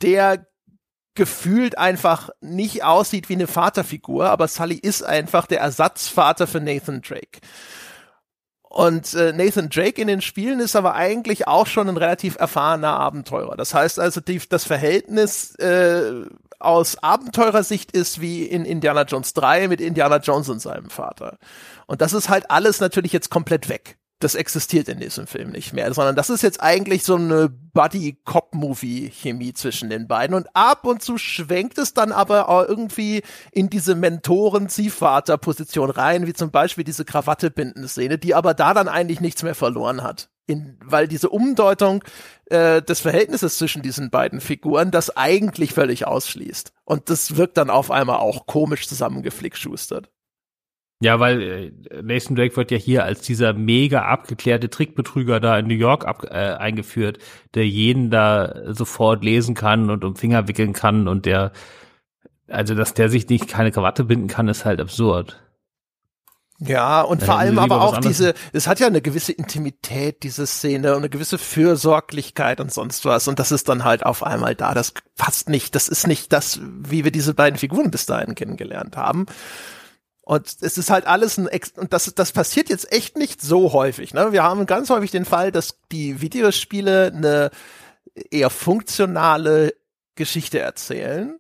der gefühlt einfach nicht aussieht wie eine Vaterfigur, aber Sully ist einfach der Ersatzvater für Nathan Drake. Und äh, Nathan Drake in den Spielen ist aber eigentlich auch schon ein relativ erfahrener Abenteurer. Das heißt also, die, das Verhältnis äh, aus Abenteurersicht ist wie in Indiana Jones 3 mit Indiana Jones und seinem Vater. Und das ist halt alles natürlich jetzt komplett weg das existiert in diesem Film nicht mehr, sondern das ist jetzt eigentlich so eine Buddy-Cop-Movie-Chemie zwischen den beiden und ab und zu schwenkt es dann aber auch irgendwie in diese Mentoren-Ziehvater-Position rein, wie zum Beispiel diese Krawatte-Binden-Szene, die aber da dann eigentlich nichts mehr verloren hat. In, weil diese Umdeutung äh, des Verhältnisses zwischen diesen beiden Figuren das eigentlich völlig ausschließt. Und das wirkt dann auf einmal auch komisch zusammengeflickschustert. Ja, weil äh, Nathan Drake wird ja hier als dieser mega abgeklärte Trickbetrüger da in New York ab, äh, eingeführt, der jeden da sofort lesen kann und um Finger wickeln kann und der, also dass der sich nicht keine Krawatte binden kann, ist halt absurd. Ja, und vor allem aber auch diese, es hat ja eine gewisse Intimität, diese Szene und eine gewisse Fürsorglichkeit und sonst was. Und das ist dann halt auf einmal da. Das passt nicht. Das ist nicht das, wie wir diese beiden Figuren bis dahin kennengelernt haben. Und es ist halt alles ein, Ex und das, das passiert jetzt echt nicht so häufig. Ne? Wir haben ganz häufig den Fall, dass die Videospiele eine eher funktionale Geschichte erzählen.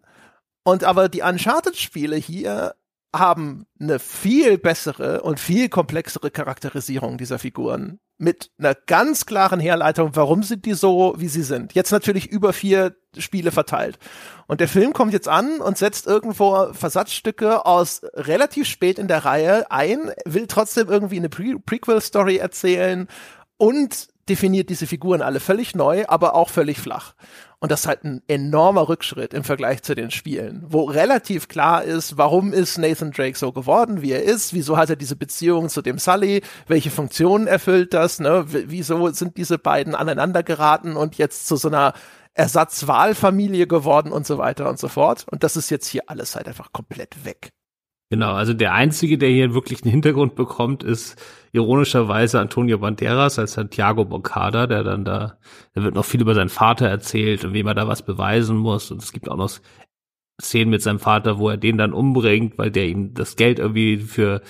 Und aber die Uncharted-Spiele hier haben eine viel bessere und viel komplexere Charakterisierung dieser Figuren mit einer ganz klaren Herleitung, warum sind die so, wie sie sind. Jetzt natürlich über vier Spiele verteilt. Und der Film kommt jetzt an und setzt irgendwo Versatzstücke aus relativ spät in der Reihe ein, will trotzdem irgendwie eine Pre Prequel-Story erzählen und definiert diese Figuren alle völlig neu, aber auch völlig flach. Und das ist halt ein enormer Rückschritt im Vergleich zu den Spielen, wo relativ klar ist, warum ist Nathan Drake so geworden, wie er ist, wieso hat er diese Beziehung zu dem Sully, welche Funktionen erfüllt das, ne, wieso sind diese beiden aneinander geraten und jetzt zu so einer Ersatzwahlfamilie geworden und so weiter und so fort. Und das ist jetzt hier alles halt einfach komplett weg. Genau, also der Einzige, der hier wirklich einen Hintergrund bekommt, ist ironischerweise Antonio Banderas als Santiago Boncada, der dann da, da wird noch viel über seinen Vater erzählt und wie man da was beweisen muss. Und es gibt auch noch Szenen mit seinem Vater, wo er den dann umbringt, weil der ihm das Geld irgendwie für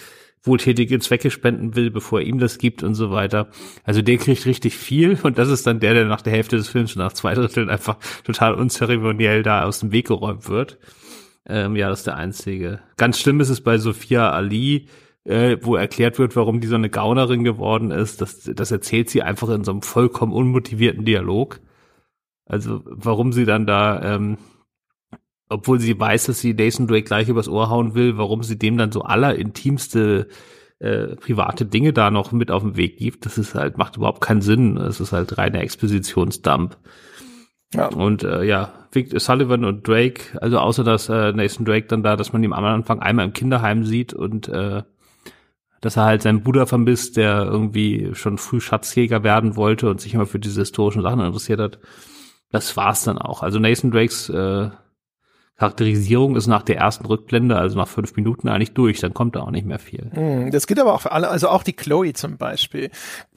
wohltätige Zwecke spenden will, bevor er ihm das gibt und so weiter. Also der kriegt richtig viel und das ist dann der, der nach der Hälfte des Films nach zwei Dritteln einfach total unzeremoniell da aus dem Weg geräumt wird. Ähm, ja, das ist der einzige. Ganz schlimm ist es bei Sophia Ali, äh, wo erklärt wird, warum die so eine Gaunerin geworden ist. Das, das erzählt sie einfach in so einem vollkommen unmotivierten Dialog. Also warum sie dann da, ähm, obwohl sie weiß, dass sie Nathan Drake gleich übers Ohr hauen will, warum sie dem dann so allerintimste äh, private Dinge da noch mit auf den Weg gibt, das ist halt, macht überhaupt keinen Sinn. Es ist halt reiner Expositionsdump. Ja. Und äh, ja, Sullivan und Drake, also außer dass äh, Nathan Drake dann da, dass man ihn am Anfang einmal im Kinderheim sieht und äh, dass er halt seinen Bruder vermisst, der irgendwie schon früh Schatzjäger werden wollte und sich immer für diese historischen Sachen interessiert hat. Das war's dann auch. Also Nathan Drakes äh, Charakterisierung ist nach der ersten Rückblende, also nach fünf Minuten eigentlich durch, dann kommt da auch nicht mehr viel. Hm, das geht aber auch für alle, also auch die Chloe zum Beispiel.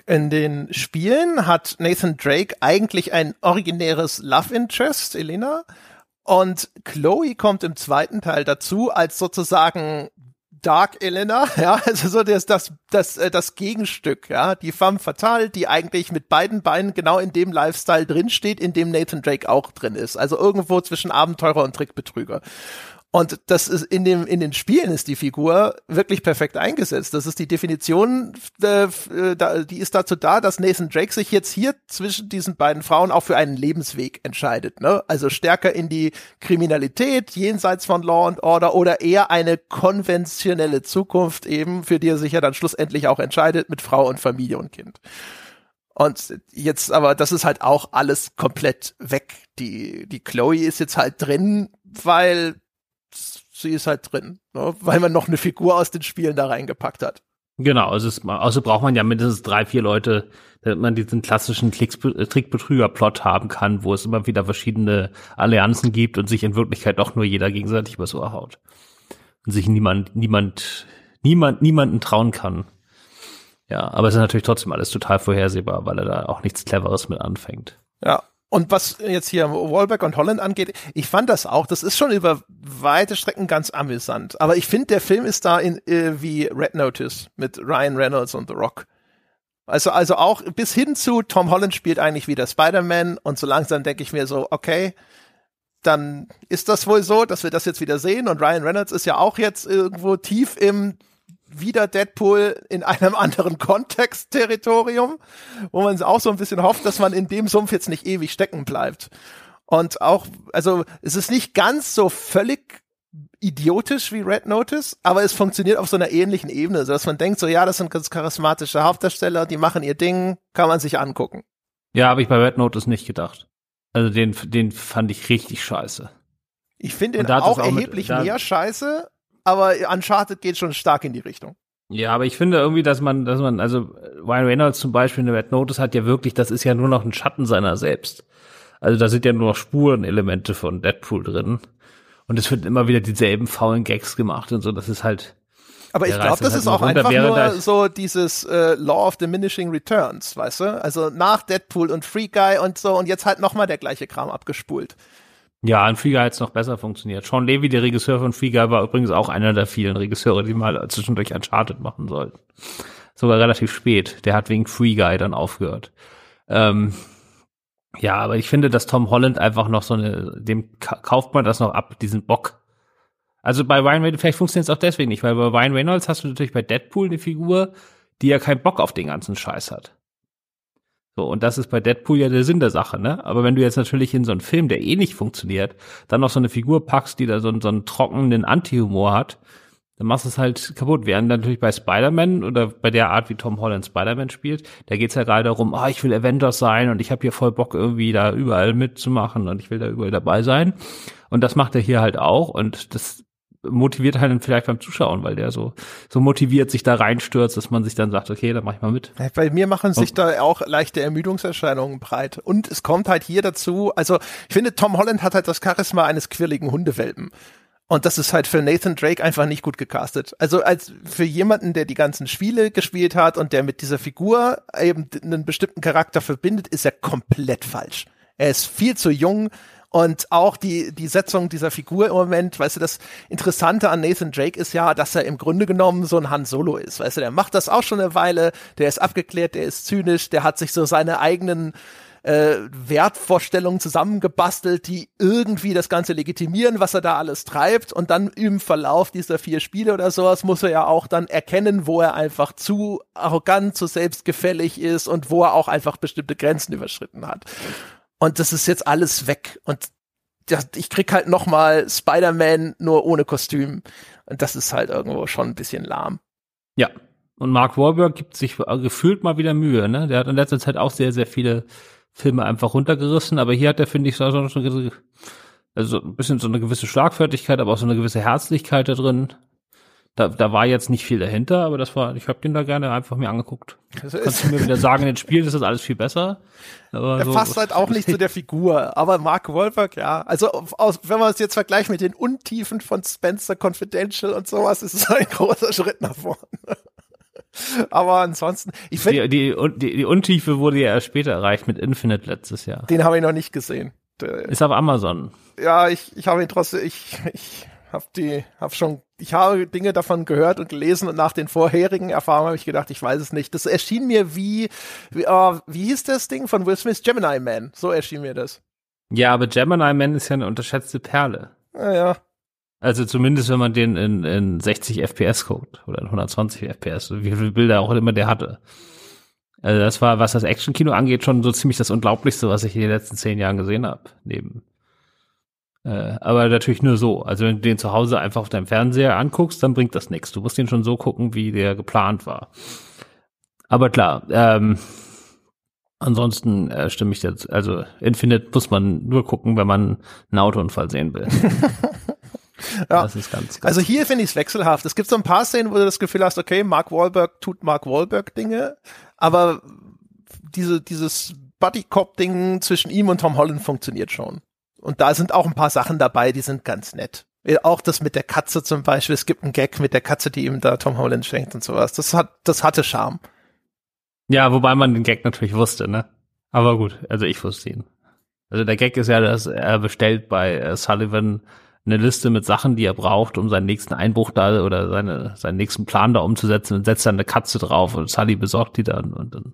In den Spielen hat Nathan Drake eigentlich ein originäres Love Interest, Elena, und Chloe kommt im zweiten Teil dazu als sozusagen Dark Elena, ja, also so das, das, das, äh, das Gegenstück, ja, die femme fatale, die eigentlich mit beiden Beinen genau in dem Lifestyle drinsteht, in dem Nathan Drake auch drin ist. Also irgendwo zwischen Abenteurer und Trickbetrüger. Und das ist in dem in den Spielen ist die Figur wirklich perfekt eingesetzt. Das ist die Definition, äh, die ist dazu da, dass Nathan Drake sich jetzt hier zwischen diesen beiden Frauen auch für einen Lebensweg entscheidet. Ne? Also stärker in die Kriminalität jenseits von Law and Order oder eher eine konventionelle Zukunft eben, für die er sich ja dann schlussendlich auch entscheidet mit Frau und Familie und Kind. Und jetzt aber, das ist halt auch alles komplett weg. Die, die Chloe ist jetzt halt drin, weil sie ist halt drin, ne? weil man noch eine Figur aus den Spielen da reingepackt hat. Genau, also, es, also braucht man ja mindestens drei, vier Leute, damit man diesen klassischen Trickbetrüger-Plot haben kann, wo es immer wieder verschiedene Allianzen gibt und sich in Wirklichkeit doch nur jeder gegenseitig übers Ohr haut. Und sich niemand, niemand, niemand, niemanden trauen kann. Ja, aber es ist natürlich trotzdem alles total vorhersehbar, weil er da auch nichts Cleveres mit anfängt. Ja, und was jetzt hier Wahlberg und Holland angeht, ich fand das auch, das ist schon über weite Strecken ganz amüsant. Aber ich finde, der Film ist da in, äh, wie Red Notice mit Ryan Reynolds und The Rock. Also, also auch bis hin zu Tom Holland spielt eigentlich wieder Spider-Man und so langsam denke ich mir so, okay, dann ist das wohl so, dass wir das jetzt wieder sehen und Ryan Reynolds ist ja auch jetzt irgendwo tief im wieder Deadpool in einem anderen Kontext-Territorium, wo man auch so ein bisschen hofft, dass man in dem Sumpf jetzt nicht ewig stecken bleibt. Und auch, also es ist nicht ganz so völlig idiotisch wie Red Notice, aber es funktioniert auf so einer ähnlichen Ebene, so dass man denkt, so ja, das sind ganz charismatische Hauptdarsteller, die machen ihr Ding, kann man sich angucken. Ja, habe ich bei Red Notice nicht gedacht. Also den, den fand ich richtig scheiße. Ich finde ihn auch, auch erheblich mit, mehr scheiße, aber Uncharted geht schon stark in die Richtung. Ja, aber ich finde irgendwie, dass man, dass man, also Ryan Reynolds zum Beispiel in der Red Notice hat ja wirklich, das ist ja nur noch ein Schatten seiner selbst. Also da sind ja nur noch Spurenelemente von Deadpool drin. Und es wird immer wieder dieselben faulen Gags gemacht und so. Das ist halt. Aber ich glaube, das halt ist auch einfach nur so dieses äh, Law of Diminishing Returns, weißt du? Also nach Deadpool und Free Guy und so und jetzt halt nochmal der gleiche Kram abgespult. Ja, an Free Guy hat es noch besser funktioniert. Sean Levy, der Regisseur von Free Guy, war übrigens auch einer der vielen Regisseure, die mal zwischendurch Uncharted machen sollten. Sogar relativ spät. Der hat wegen Free Guy dann aufgehört. Ähm, ja, aber ich finde, dass Tom Holland einfach noch so eine, dem kauft man das noch ab, diesen Bock. Also bei Ryan Reynolds, vielleicht funktioniert es auch deswegen nicht, weil bei Ryan Reynolds hast du natürlich bei Deadpool eine Figur, die ja keinen Bock auf den ganzen Scheiß hat. So, und das ist bei Deadpool ja der Sinn der Sache, ne? Aber wenn du jetzt natürlich in so einen Film, der eh nicht funktioniert, dann noch so eine Figur packst, die da so, so einen trockenen Anti-Humor hat, dann machst du es halt kaputt. Während natürlich bei Spider-Man oder bei der Art, wie Tom Holland Spider-Man spielt, da geht's ja gerade darum, ah, ich will Avengers sein und ich habe hier voll Bock irgendwie da überall mitzumachen und ich will da überall dabei sein. Und das macht er hier halt auch und das motiviert halt vielleicht beim Zuschauen, weil der so, so motiviert sich da reinstürzt, dass man sich dann sagt, okay, dann mach ich mal mit. Bei mir machen sich Und, da auch leichte Ermüdungserscheinungen breit. Und es kommt halt hier dazu, also ich finde, Tom Holland hat halt das Charisma eines quirligen Hundewelpen. Und das ist halt für Nathan Drake einfach nicht gut gecastet. Also als für jemanden, der die ganzen Spiele gespielt hat und der mit dieser Figur eben einen bestimmten Charakter verbindet, ist er komplett falsch. Er ist viel zu jung, und auch die, die Setzung dieser Figur im Moment, weißt du, das Interessante an Nathan Drake ist ja, dass er im Grunde genommen so ein Han Solo ist. Weißt du, der macht das auch schon eine Weile, der ist abgeklärt, der ist zynisch, der hat sich so seine eigenen äh, Wertvorstellungen zusammengebastelt, die irgendwie das Ganze legitimieren, was er da alles treibt. Und dann im Verlauf dieser vier Spiele oder sowas muss er ja auch dann erkennen, wo er einfach zu arrogant, zu selbstgefällig ist und wo er auch einfach bestimmte Grenzen überschritten hat. Und das ist jetzt alles weg. Und das, ich krieg halt noch mal Spider-Man nur ohne Kostüm. Und das ist halt irgendwo schon ein bisschen lahm. Ja. Und Mark Wahlberg gibt sich gefühlt mal wieder Mühe, ne? Der hat in letzter Zeit auch sehr, sehr viele Filme einfach runtergerissen, aber hier hat er, finde ich, so, so, so, also ein bisschen so eine gewisse Schlagfertigkeit, aber auch so eine gewisse Herzlichkeit da drin da, da war jetzt nicht viel dahinter, aber das war, ich habe den da gerne einfach mir angeguckt. Also Kannst du mir wieder sagen, in den Spielen ist das alles viel besser. Aber er so, passt halt auch nicht zu der Figur. Aber Mark Wahlberg, ja. Also aus, wenn man es jetzt vergleicht mit den Untiefen von Spencer Confidential und sowas, ist es ein großer Schritt nach vorne. Aber ansonsten, ich finde. Die, die, die, die Untiefe wurde ja erst später erreicht mit Infinite letztes Jahr. Den habe ich noch nicht gesehen. Ist auf Amazon. Ja, ich, ich habe ihn trotzdem, ich, ich hab die, hab schon ich habe Dinge davon gehört und gelesen und nach den vorherigen Erfahrungen habe ich gedacht, ich weiß es nicht. Das erschien mir wie, wie, oh, wie hieß das Ding von Will Smith? Gemini Man. So erschien mir das. Ja, aber Gemini Man ist ja eine unterschätzte Perle. Naja. Also zumindest, wenn man den in, in 60 FPS guckt oder in 120 FPS, wie viele Bilder auch immer der hatte. Also das war, was das Actionkino angeht, schon so ziemlich das Unglaublichste, was ich in den letzten zehn Jahren gesehen habe. Neben. Äh, aber natürlich nur so. Also wenn du den zu Hause einfach auf deinem Fernseher anguckst, dann bringt das nichts. Du musst den schon so gucken, wie der geplant war. Aber klar, ähm, ansonsten äh, stimme ich jetzt, also Infinite muss man nur gucken, wenn man einen Autounfall sehen will. Ja. Das ist ganz, ganz also hier finde ich es wechselhaft. Es gibt so ein paar Szenen, wo du das Gefühl hast, okay, Mark Wahlberg tut Mark Wahlberg Dinge, aber diese, dieses Buddy Cop Ding zwischen ihm und Tom Holland funktioniert schon. Und da sind auch ein paar Sachen dabei, die sind ganz nett. Auch das mit der Katze zum Beispiel. Es gibt einen Gag mit der Katze, die ihm da Tom Holland schenkt und sowas. Das hat, das hatte Charme. Ja, wobei man den Gag natürlich wusste, ne? Aber gut, also ich wusste ihn. Also der Gag ist ja, dass er bestellt bei äh, Sullivan eine Liste mit Sachen, die er braucht, um seinen nächsten Einbruch da oder seine, seinen nächsten Plan da umzusetzen und setzt dann eine Katze drauf und Sully besorgt die dann und dann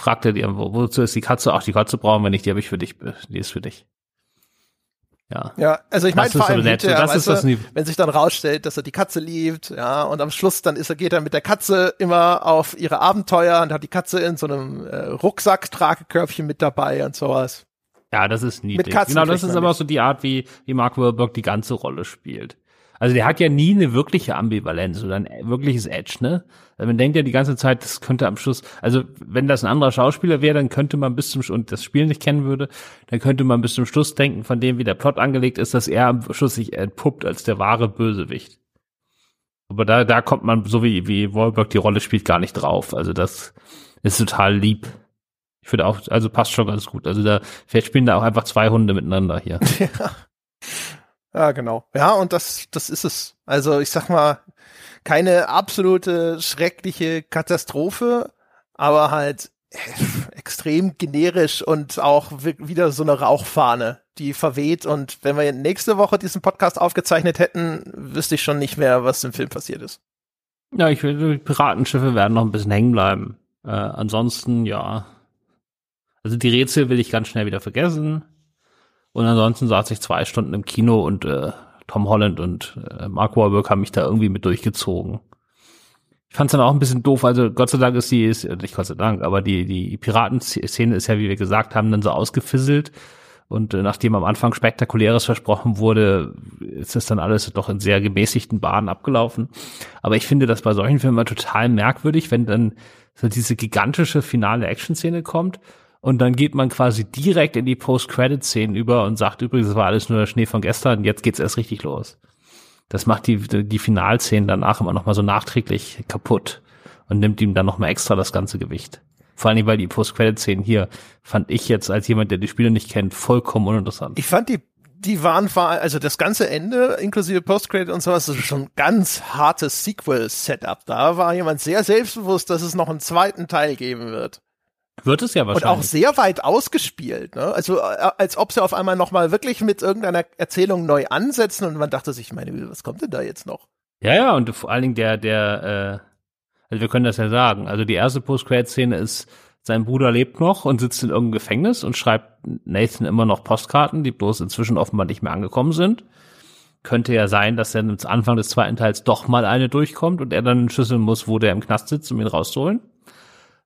fragt er die, wo, wozu ist die Katze? Ach, die Katze brauchen wir nicht, die habe ich für dich, die ist für dich. Ja. Ja, also ich meine vor allem, nett. Hinterher, das ist das du, wenn sich dann rausstellt, dass er die Katze liebt, ja, und am Schluss dann ist er, geht er mit der Katze immer auf ihre Abenteuer und hat die Katze in so einem äh, Rucksack-Tragekörbchen mit dabei und sowas. Ja, das ist niedlich. genau, das ist aber auch so die Art, wie, wie Mark Wahlberg die ganze Rolle spielt. Also der hat ja nie eine wirkliche Ambivalenz oder ein wirkliches Edge, ne? Also man denkt ja die ganze Zeit, das könnte am Schluss, also wenn das ein anderer Schauspieler wäre, dann könnte man bis zum und das Spiel nicht kennen würde, dann könnte man bis zum Schluss denken, von dem wie der Plot angelegt ist, dass er am Schluss sich entpuppt als der wahre Bösewicht. Aber da, da kommt man, so wie, wie Wahlberg die Rolle spielt, gar nicht drauf. Also das ist total lieb. Ich finde auch, also passt schon ganz gut. Also da, vielleicht spielen da auch einfach zwei Hunde miteinander hier. Ja. Ja, genau. Ja, und das, das ist es. Also ich sag mal, keine absolute schreckliche Katastrophe, aber halt extrem generisch und auch wieder so eine Rauchfahne, die verweht. Und wenn wir nächste Woche diesen Podcast aufgezeichnet hätten, wüsste ich schon nicht mehr, was im Film passiert ist. Ja, ich die Piratenschiffe werden noch ein bisschen hängen bleiben. Äh, ansonsten, ja, also die Rätsel will ich ganz schnell wieder vergessen. Und ansonsten saß ich zwei Stunden im Kino und äh, Tom Holland und äh, Mark Wahlberg haben mich da irgendwie mit durchgezogen. Ich fand es dann auch ein bisschen doof, also Gott sei Dank ist die, ist, nicht Gott sei Dank, aber die, die Piratenszene ist ja, wie wir gesagt haben, dann so ausgefisselt. Und äh, nachdem am Anfang Spektakuläres versprochen wurde, ist es dann alles doch in sehr gemäßigten Bahnen abgelaufen. Aber ich finde das bei solchen Filmen total merkwürdig, wenn dann so diese gigantische finale Action-Szene kommt und dann geht man quasi direkt in die Post-Credit-Szenen über und sagt übrigens, es war alles nur der Schnee von gestern, jetzt geht's erst richtig los. Das macht die, die Finalszenen danach immer nochmal so nachträglich kaputt und nimmt ihm dann nochmal extra das ganze Gewicht. Vor allem, weil die Post-Credit-Szenen hier fand ich jetzt als jemand, der die Spiele nicht kennt, vollkommen uninteressant. Ich fand die die waren, also das ganze Ende, inklusive Post-Credit und sowas, das ist schon ein ganz hartes Sequel-Setup. Da war jemand sehr selbstbewusst, dass es noch einen zweiten Teil geben wird. Wird es ja wahrscheinlich. Und auch sehr weit ausgespielt, ne? Also äh, als ob sie auf einmal nochmal wirklich mit irgendeiner Erzählung neu ansetzen und man dachte sich, meine, was kommt denn da jetzt noch? Ja, ja, und vor allen Dingen der, der, äh, also wir können das ja sagen. Also die erste Post-Credit-Szene ist, sein Bruder lebt noch und sitzt in irgendeinem Gefängnis und schreibt Nathan immer noch Postkarten, die bloß inzwischen offenbar nicht mehr angekommen sind. Könnte ja sein, dass dann am Anfang des zweiten Teils doch mal eine durchkommt und er dann schüsseln muss, wo der im Knast sitzt, um ihn rauszuholen.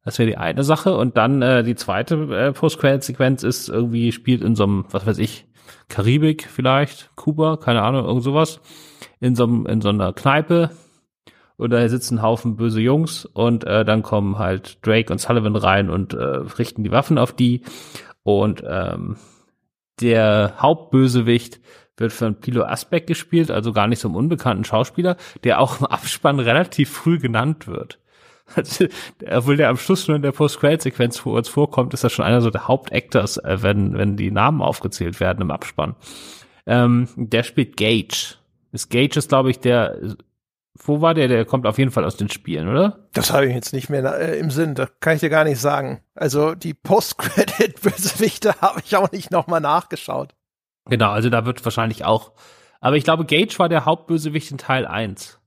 Das wäre die eine Sache. Und dann äh, die zweite äh, Post-Credit-Sequenz ist irgendwie, spielt in so einem, was weiß ich, Karibik vielleicht, Kuba, keine Ahnung, irgend sowas. In so, in so einer Kneipe. Und da sitzen ein Haufen böse Jungs und äh, dann kommen halt Drake und Sullivan rein und äh, richten die Waffen auf die. Und ähm, der Hauptbösewicht wird von Pilo Asbeck gespielt, also gar nicht so einem unbekannten Schauspieler, der auch im Abspann relativ früh genannt wird. Also, obwohl der am Schluss nur in der Post-Credit-Sequenz vor uns vorkommt, ist das schon einer so der Hauptactors, äh, wenn, wenn die Namen aufgezählt werden im Abspann. Ähm, der spielt Gage. Das Gage ist, glaube ich, der, wo war der? Der kommt auf jeden Fall aus den Spielen, oder? Das habe ich jetzt nicht mehr äh, im Sinn. Das kann ich dir gar nicht sagen. Also die Post-Credit-Bösewichte habe ich auch nicht nochmal nachgeschaut. Genau, also da wird wahrscheinlich auch Aber ich glaube, Gage war der Hauptbösewicht in Teil 1.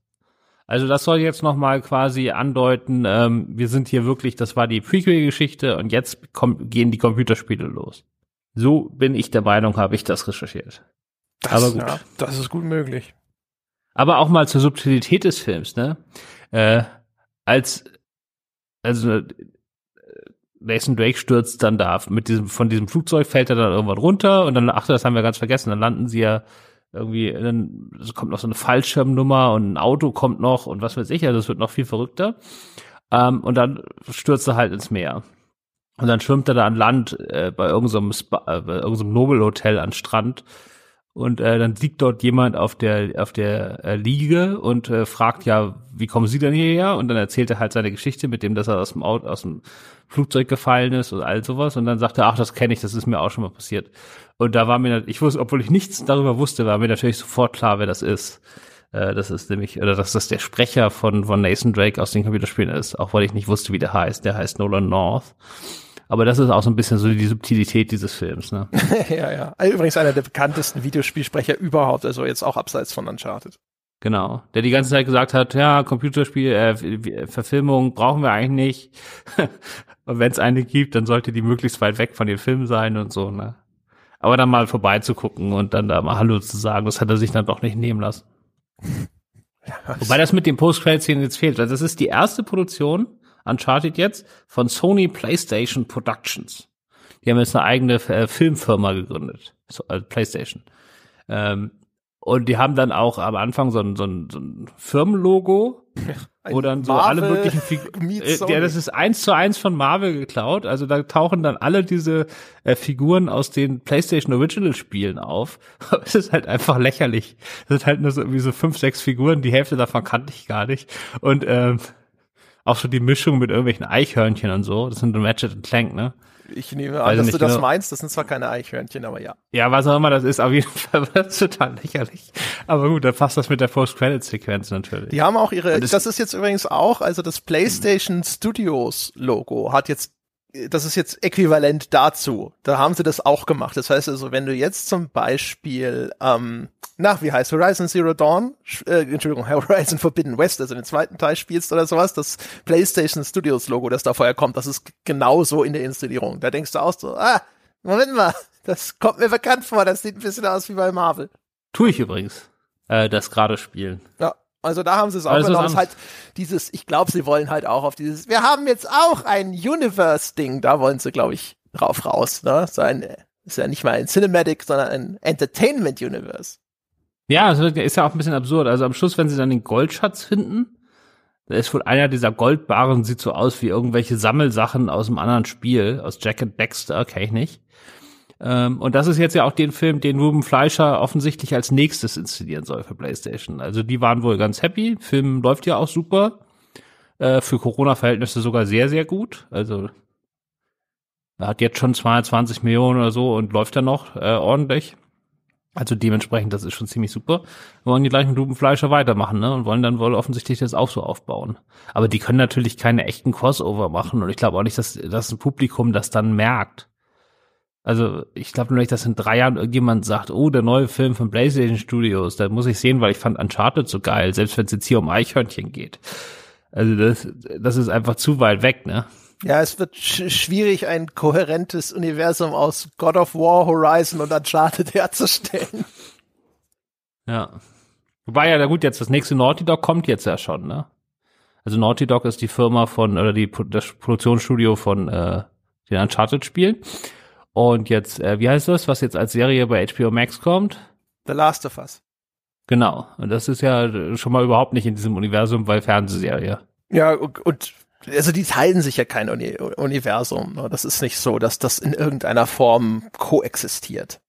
Also das soll jetzt nochmal quasi andeuten, ähm, wir sind hier wirklich, das war die Prequel-Geschichte und jetzt kommen, gehen die Computerspiele los. So bin ich der Meinung, habe ich das recherchiert. Das, Aber gut. Ja, das ist gut möglich. Aber auch mal zur Subtilität des Films, ne? Äh, als, also äh, Nathan Drake stürzt dann da mit diesem, von diesem Flugzeug fällt er dann irgendwann runter und dann, ach, das haben wir ganz vergessen, dann landen sie ja irgendwie, dann kommt noch so eine Fallschirmnummer und ein Auto kommt noch und was weiß ich, also es wird noch viel verrückter. Ähm, und dann stürzt er halt ins Meer. Und dann schwimmt er da an Land äh, bei irgendeinem, Spa, äh, bei irgendeinem Nobelhotel an Strand. Und äh, dann liegt dort jemand auf der auf der äh, Liege und äh, fragt ja, wie kommen Sie denn hierher? Und dann erzählt er halt seine Geschichte mit dem, dass er aus dem Auto, aus dem Flugzeug gefallen ist und all sowas. Und dann sagt er, ach, das kenne ich, das ist mir auch schon mal passiert. Und da war mir, ich wusste, obwohl ich nichts darüber wusste, war mir natürlich sofort klar, wer das ist. Äh, das ist nämlich, oder dass das der Sprecher von, von Nathan Drake aus den Computerspielen ist, auch weil ich nicht wusste, wie der heißt. Der heißt Nolan North. Aber das ist auch so ein bisschen so die Subtilität dieses Films, ne? ja, ja. Übrigens einer der bekanntesten Videospielsprecher überhaupt, also jetzt auch abseits von Uncharted. Genau. Der die ganze Zeit gesagt hat, ja, Computerspiel, äh, Verfilmung brauchen wir eigentlich nicht. und wenn es eine gibt, dann sollte die möglichst weit weg von den Filmen sein und so, ne? Aber dann mal vorbeizugucken und dann da mal Hallo zu sagen, das hat er sich dann doch nicht nehmen lassen. Ja, Wobei das mit dem Post-Credit-Szenen jetzt fehlt. Also das ist die erste Produktion, Uncharted jetzt, von Sony PlayStation Productions. Die haben jetzt eine eigene äh, Filmfirma gegründet. So, also PlayStation. Ähm, und die haben dann auch am Anfang so ein, so ein, so ein Firmenlogo, ein wo dann so Marvel alle möglichen Figuren. Äh, ja, das ist eins zu eins von Marvel geklaut. Also da tauchen dann alle diese äh, Figuren aus den PlayStation Original Spielen auf. es ist halt einfach lächerlich. Es sind halt nur so irgendwie so fünf, sechs Figuren. Die Hälfte davon kannte ich gar nicht. Und ähm, auch so die Mischung mit irgendwelchen Eichhörnchen und so. Das sind Ratchet Clank, ne? Ich nehme an, dass du das genau. meinst. Das sind zwar keine Eichhörnchen, aber ja. Ja, was auch immer das ist, auf jeden Fall war das total lächerlich. Aber gut, dann passt das mit der Post-Credit-Sequenz natürlich. Die haben auch ihre, das, das, ist jetzt übrigens auch, also das PlayStation Studios Logo hat jetzt das ist jetzt äquivalent dazu. Da haben sie das auch gemacht. Das heißt also, wenn du jetzt zum Beispiel, ähm, nach wie heißt Horizon Zero Dawn, äh, Entschuldigung, Horizon Forbidden West, also den zweiten Teil spielst oder sowas, das PlayStation Studios Logo, das da vorher kommt, das ist genauso in der Installierung. Da denkst du auch so, ah, Moment mal, das kommt mir bekannt vor, das sieht ein bisschen aus wie bei Marvel. Tue ich übrigens, äh, das gerade spielen. Ja. Also da haben sie es auch also genommen. Halt dieses, ich glaube, sie wollen halt auch auf dieses, wir haben jetzt auch ein Universe-Ding, da wollen sie, glaube ich, drauf raus. Ne? So ein, ist ja nicht mal ein Cinematic, sondern ein Entertainment-Universe. Ja, das ist ja auch ein bisschen absurd. Also am Schluss, wenn sie dann den Goldschatz finden, da ist wohl einer dieser Goldbarren, sieht so aus wie irgendwelche Sammelsachen aus einem anderen Spiel, aus Jack and Baxter, kenne ich nicht. Ähm, und das ist jetzt ja auch den Film, den Ruben Fleischer offensichtlich als nächstes inszenieren soll für PlayStation. Also die waren wohl ganz happy. Film läuft ja auch super. Äh, für Corona-Verhältnisse sogar sehr, sehr gut. Also er hat jetzt schon 22 Millionen oder so und läuft ja noch äh, ordentlich. Also dementsprechend, das ist schon ziemlich super. Wir wollen die gleichen Ruben Fleischer weitermachen, ne? Und wollen dann wohl offensichtlich das auch so aufbauen. Aber die können natürlich keine echten Crossover machen. Und ich glaube auch nicht, dass, ein Publikum das dann merkt. Also ich glaube nur nicht, dass in drei Jahren irgendjemand sagt, oh, der neue Film von PlayStation Studios, da muss ich sehen, weil ich fand Uncharted so geil, selbst wenn es jetzt hier um Eichhörnchen geht. Also das, das ist einfach zu weit weg, ne? Ja, es wird sch schwierig, ein kohärentes Universum aus God of War, Horizon und Uncharted herzustellen. Ja. Wobei ja, na gut, jetzt das nächste Naughty Dog kommt jetzt ja schon, ne? Also Naughty Dog ist die Firma von, oder die, das Produktionsstudio von äh, den Uncharted-Spielen. Und jetzt, äh, wie heißt das, was jetzt als Serie bei HBO Max kommt? The Last of Us. Genau. Und das ist ja schon mal überhaupt nicht in diesem Universum, weil Fernsehserie. Ja, und, und also die teilen sich ja kein Uni Universum. Ne? Das ist nicht so, dass das in irgendeiner Form koexistiert.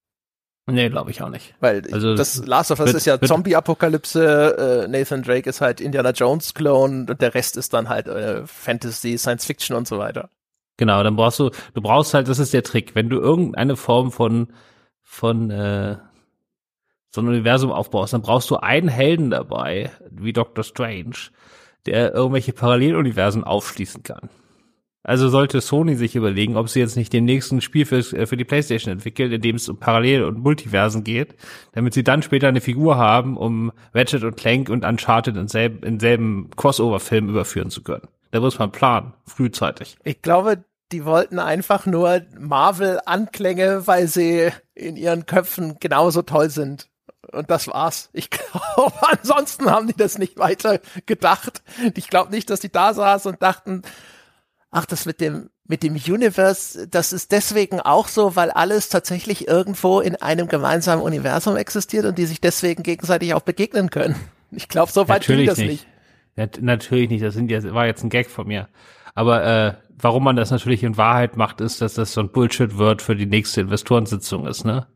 Nee, glaube ich auch nicht. Weil also, das Last of Us ist ja Zombie-Apokalypse, äh, Nathan Drake ist halt Indiana Jones-Clone und der Rest ist dann halt äh, Fantasy, Science Fiction und so weiter. Genau, dann brauchst du, du brauchst halt, das ist der Trick, wenn du irgendeine Form von, von äh, so ein Universum aufbaust, dann brauchst du einen Helden dabei, wie Doctor Strange, der irgendwelche Paralleluniversen aufschließen kann. Also sollte Sony sich überlegen, ob sie jetzt nicht dem nächsten Spiel für, äh, für die Playstation entwickelt, in dem es um Parallel- und Multiversen geht, damit sie dann später eine Figur haben, um Ratchet und Clank und Uncharted in selben, in selben Crossover-Film überführen zu können. Da muss man planen, frühzeitig. Ich glaube, die wollten einfach nur Marvel-Anklänge, weil sie in ihren Köpfen genauso toll sind. Und das war's. Ich glaube, ansonsten haben die das nicht weiter gedacht. Ich glaube nicht, dass die da saßen und dachten, ach, das mit dem, mit dem Universe, das ist deswegen auch so, weil alles tatsächlich irgendwo in einem gemeinsamen Universum existiert und die sich deswegen gegenseitig auch begegnen können. Ich glaube, so weit ging das nicht. nicht. Natürlich nicht. Das sind jetzt, war jetzt ein Gag von mir. Aber äh, warum man das natürlich in Wahrheit macht, ist, dass das so ein Bullshit wird für die nächste Investorensitzung ist, ne?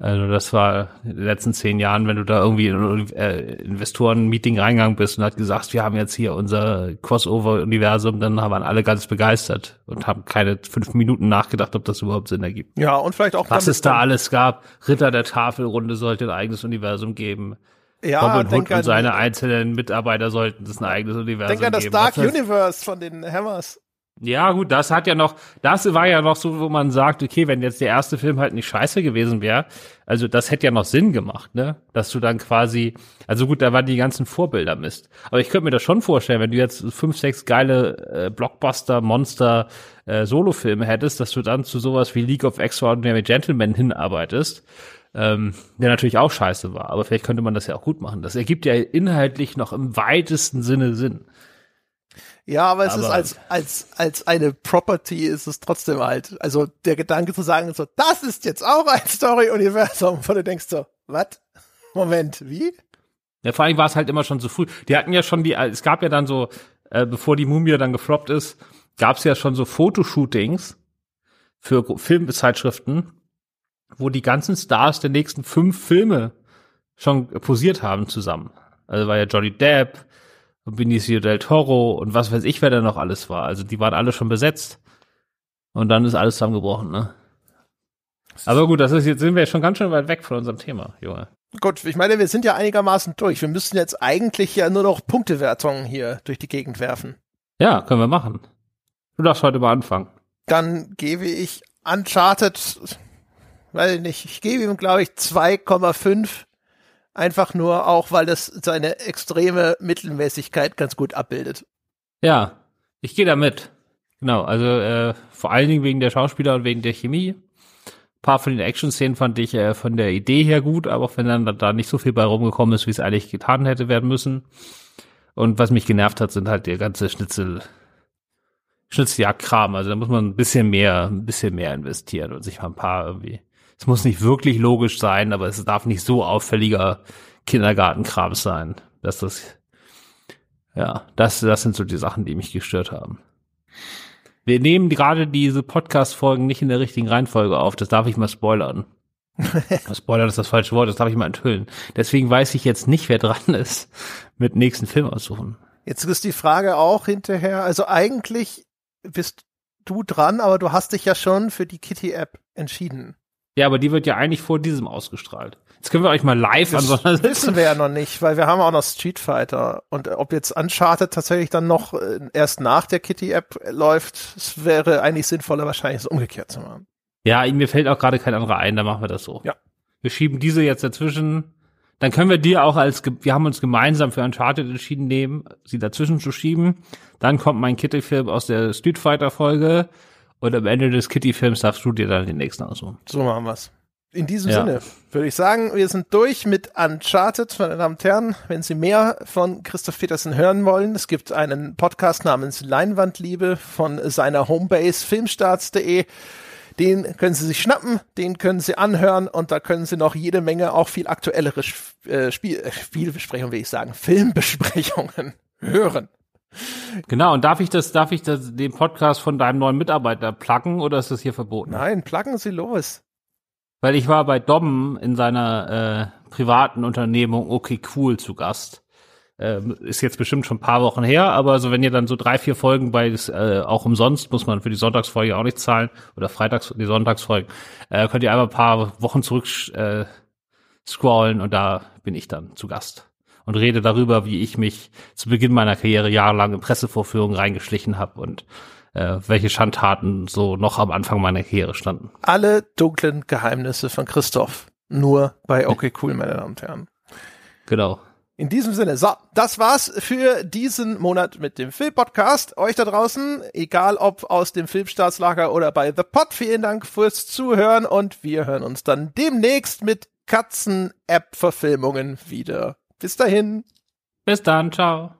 Also das war in den letzten zehn Jahren, wenn du da irgendwie in ein äh, Investoren-Meeting reingegangen bist und hat gesagt, wir haben jetzt hier unser Crossover-Universum, dann waren alle ganz begeistert und haben keine fünf Minuten nachgedacht, ob das überhaupt Sinn ergibt. Ja, und vielleicht auch was es da alles gab. Ritter der Tafelrunde sollte ein eigenes Universum geben. Ja, Robin Hood und seine einzelnen Mitarbeiter sollten das ein eigenes Universum geben. Denk an das Dark Universe von den Hammers. Ja, gut, das hat ja noch, das war ja noch so, wo man sagt, okay, wenn jetzt der erste Film halt nicht scheiße gewesen wäre, also das hätte ja noch Sinn gemacht, ne? Dass du dann quasi, also gut, da waren die ganzen Vorbilder Mist. Aber ich könnte mir das schon vorstellen, wenn du jetzt fünf, sechs geile äh, Blockbuster, Monster, äh, Solo-Filme hättest, dass du dann zu sowas wie League of Extraordinary Gentlemen hinarbeitest, ähm, der natürlich auch scheiße war. Aber vielleicht könnte man das ja auch gut machen. Das ergibt ja inhaltlich noch im weitesten Sinne Sinn. Ja, aber es aber ist als, als, als eine Property ist es trotzdem halt. Also der Gedanke zu sagen, so, das ist jetzt auch ein Story-Universum, wo du denkst so, was? Moment, wie? Ja, vor allem war es halt immer schon zu früh. Die hatten ja schon die, es gab ja dann so, äh, bevor die Mumie dann gefloppt ist, gab es ja schon so Fotoshootings für Filmzeitschriften, wo die ganzen Stars der nächsten fünf Filme schon posiert haben zusammen. Also war ja Johnny Depp, und Benicio del Toro und was weiß ich, wer da noch alles war. Also die waren alle schon besetzt. Und dann ist alles zusammengebrochen, ne? Aber gut, das ist jetzt sind wir schon ganz schön weit weg von unserem Thema, Junge. Gut, ich meine, wir sind ja einigermaßen durch. Wir müssen jetzt eigentlich ja nur noch Punktewertungen hier durch die Gegend werfen. Ja, können wir machen. Du darfst heute mal anfangen. Dann gebe ich Uncharted, weiß ich nicht, ich gebe ihm, glaube ich, 2,5 Einfach nur auch, weil das seine extreme Mittelmäßigkeit ganz gut abbildet. Ja, ich gehe da mit. Genau, also äh, vor allen Dingen wegen der Schauspieler und wegen der Chemie. Ein paar von den Action-Szenen fand ich äh, von der Idee her gut, aber auch wenn dann da nicht so viel bei rumgekommen ist, wie es eigentlich getan hätte werden müssen. Und was mich genervt hat, sind halt der ganze Schnitzel, Schnitzeljagd-Kram. Also da muss man ein bisschen mehr, ein bisschen mehr investieren und sich mal ein paar irgendwie es muss nicht wirklich logisch sein, aber es darf nicht so auffälliger Kindergartenkram sein, dass das, ja, das, das sind so die Sachen, die mich gestört haben. Wir nehmen gerade diese Podcast-Folgen nicht in der richtigen Reihenfolge auf, das darf ich mal spoilern. Spoilern ist das falsche Wort, das darf ich mal enthüllen. Deswegen weiß ich jetzt nicht, wer dran ist, mit nächsten Film aussuchen. Jetzt ist die Frage auch hinterher, also eigentlich bist du dran, aber du hast dich ja schon für die Kitty-App entschieden. Ja, aber die wird ja eigentlich vor diesem ausgestrahlt. Jetzt können wir euch mal live das an so wissen wir ja noch nicht, weil wir haben auch noch Street Fighter und ob jetzt Uncharted tatsächlich dann noch äh, erst nach der Kitty App läuft, es wäre eigentlich sinnvoller wahrscheinlich es umgekehrt zu machen. Ja, mir fällt auch gerade kein anderer ein, dann machen wir das so. Ja. Wir schieben diese jetzt dazwischen. Dann können wir dir auch als, wir haben uns gemeinsam für Uncharted entschieden nehmen, sie dazwischen zu schieben. Dann kommt mein Kitty-Film aus der Street Fighter Folge. Und am Ende des Kitty-Films darfst du dir dann den nächsten aussuchen. So machen wir's. In diesem ja. Sinne würde ich sagen, wir sind durch mit Uncharted, meine Damen und Herren. Wenn Sie mehr von Christoph Petersen hören wollen, es gibt einen Podcast namens Leinwandliebe von seiner Homebase filmstarts.de. Den können Sie sich schnappen, den können Sie anhören und da können Sie noch jede Menge auch viel aktuellere äh, Spiel, äh, Spielbesprechungen, will ich sagen, Filmbesprechungen hören. Genau, und darf ich das, darf ich das, den Podcast von deinem neuen Mitarbeiter placken oder ist das hier verboten? Nein, placken Sie los. Weil ich war bei Dom in seiner äh, privaten Unternehmung Okay Cool zu Gast. Äh, ist jetzt bestimmt schon ein paar Wochen her, aber so wenn ihr dann so drei, vier Folgen bei äh, auch umsonst, muss man für die Sonntagsfolge auch nicht zahlen, oder Freitags, die Sonntagsfolgen, äh, könnt ihr einmal ein paar Wochen zurück äh, scrollen und da bin ich dann zu Gast und rede darüber, wie ich mich zu Beginn meiner Karriere jahrelang in Pressevorführungen reingeschlichen habe und äh, welche Schandtaten so noch am Anfang meiner Karriere standen. Alle dunklen Geheimnisse von Christoph. Nur bei Okay Cool, meine Damen und Herren. Genau. In diesem Sinne, so, das war's für diesen Monat mit dem Filmpodcast. Euch da draußen, egal ob aus dem Filmstaatslager oder bei The Pod, vielen Dank fürs Zuhören und wir hören uns dann demnächst mit Katzen-App-Verfilmungen wieder. Bis dahin. Bis dann, ciao.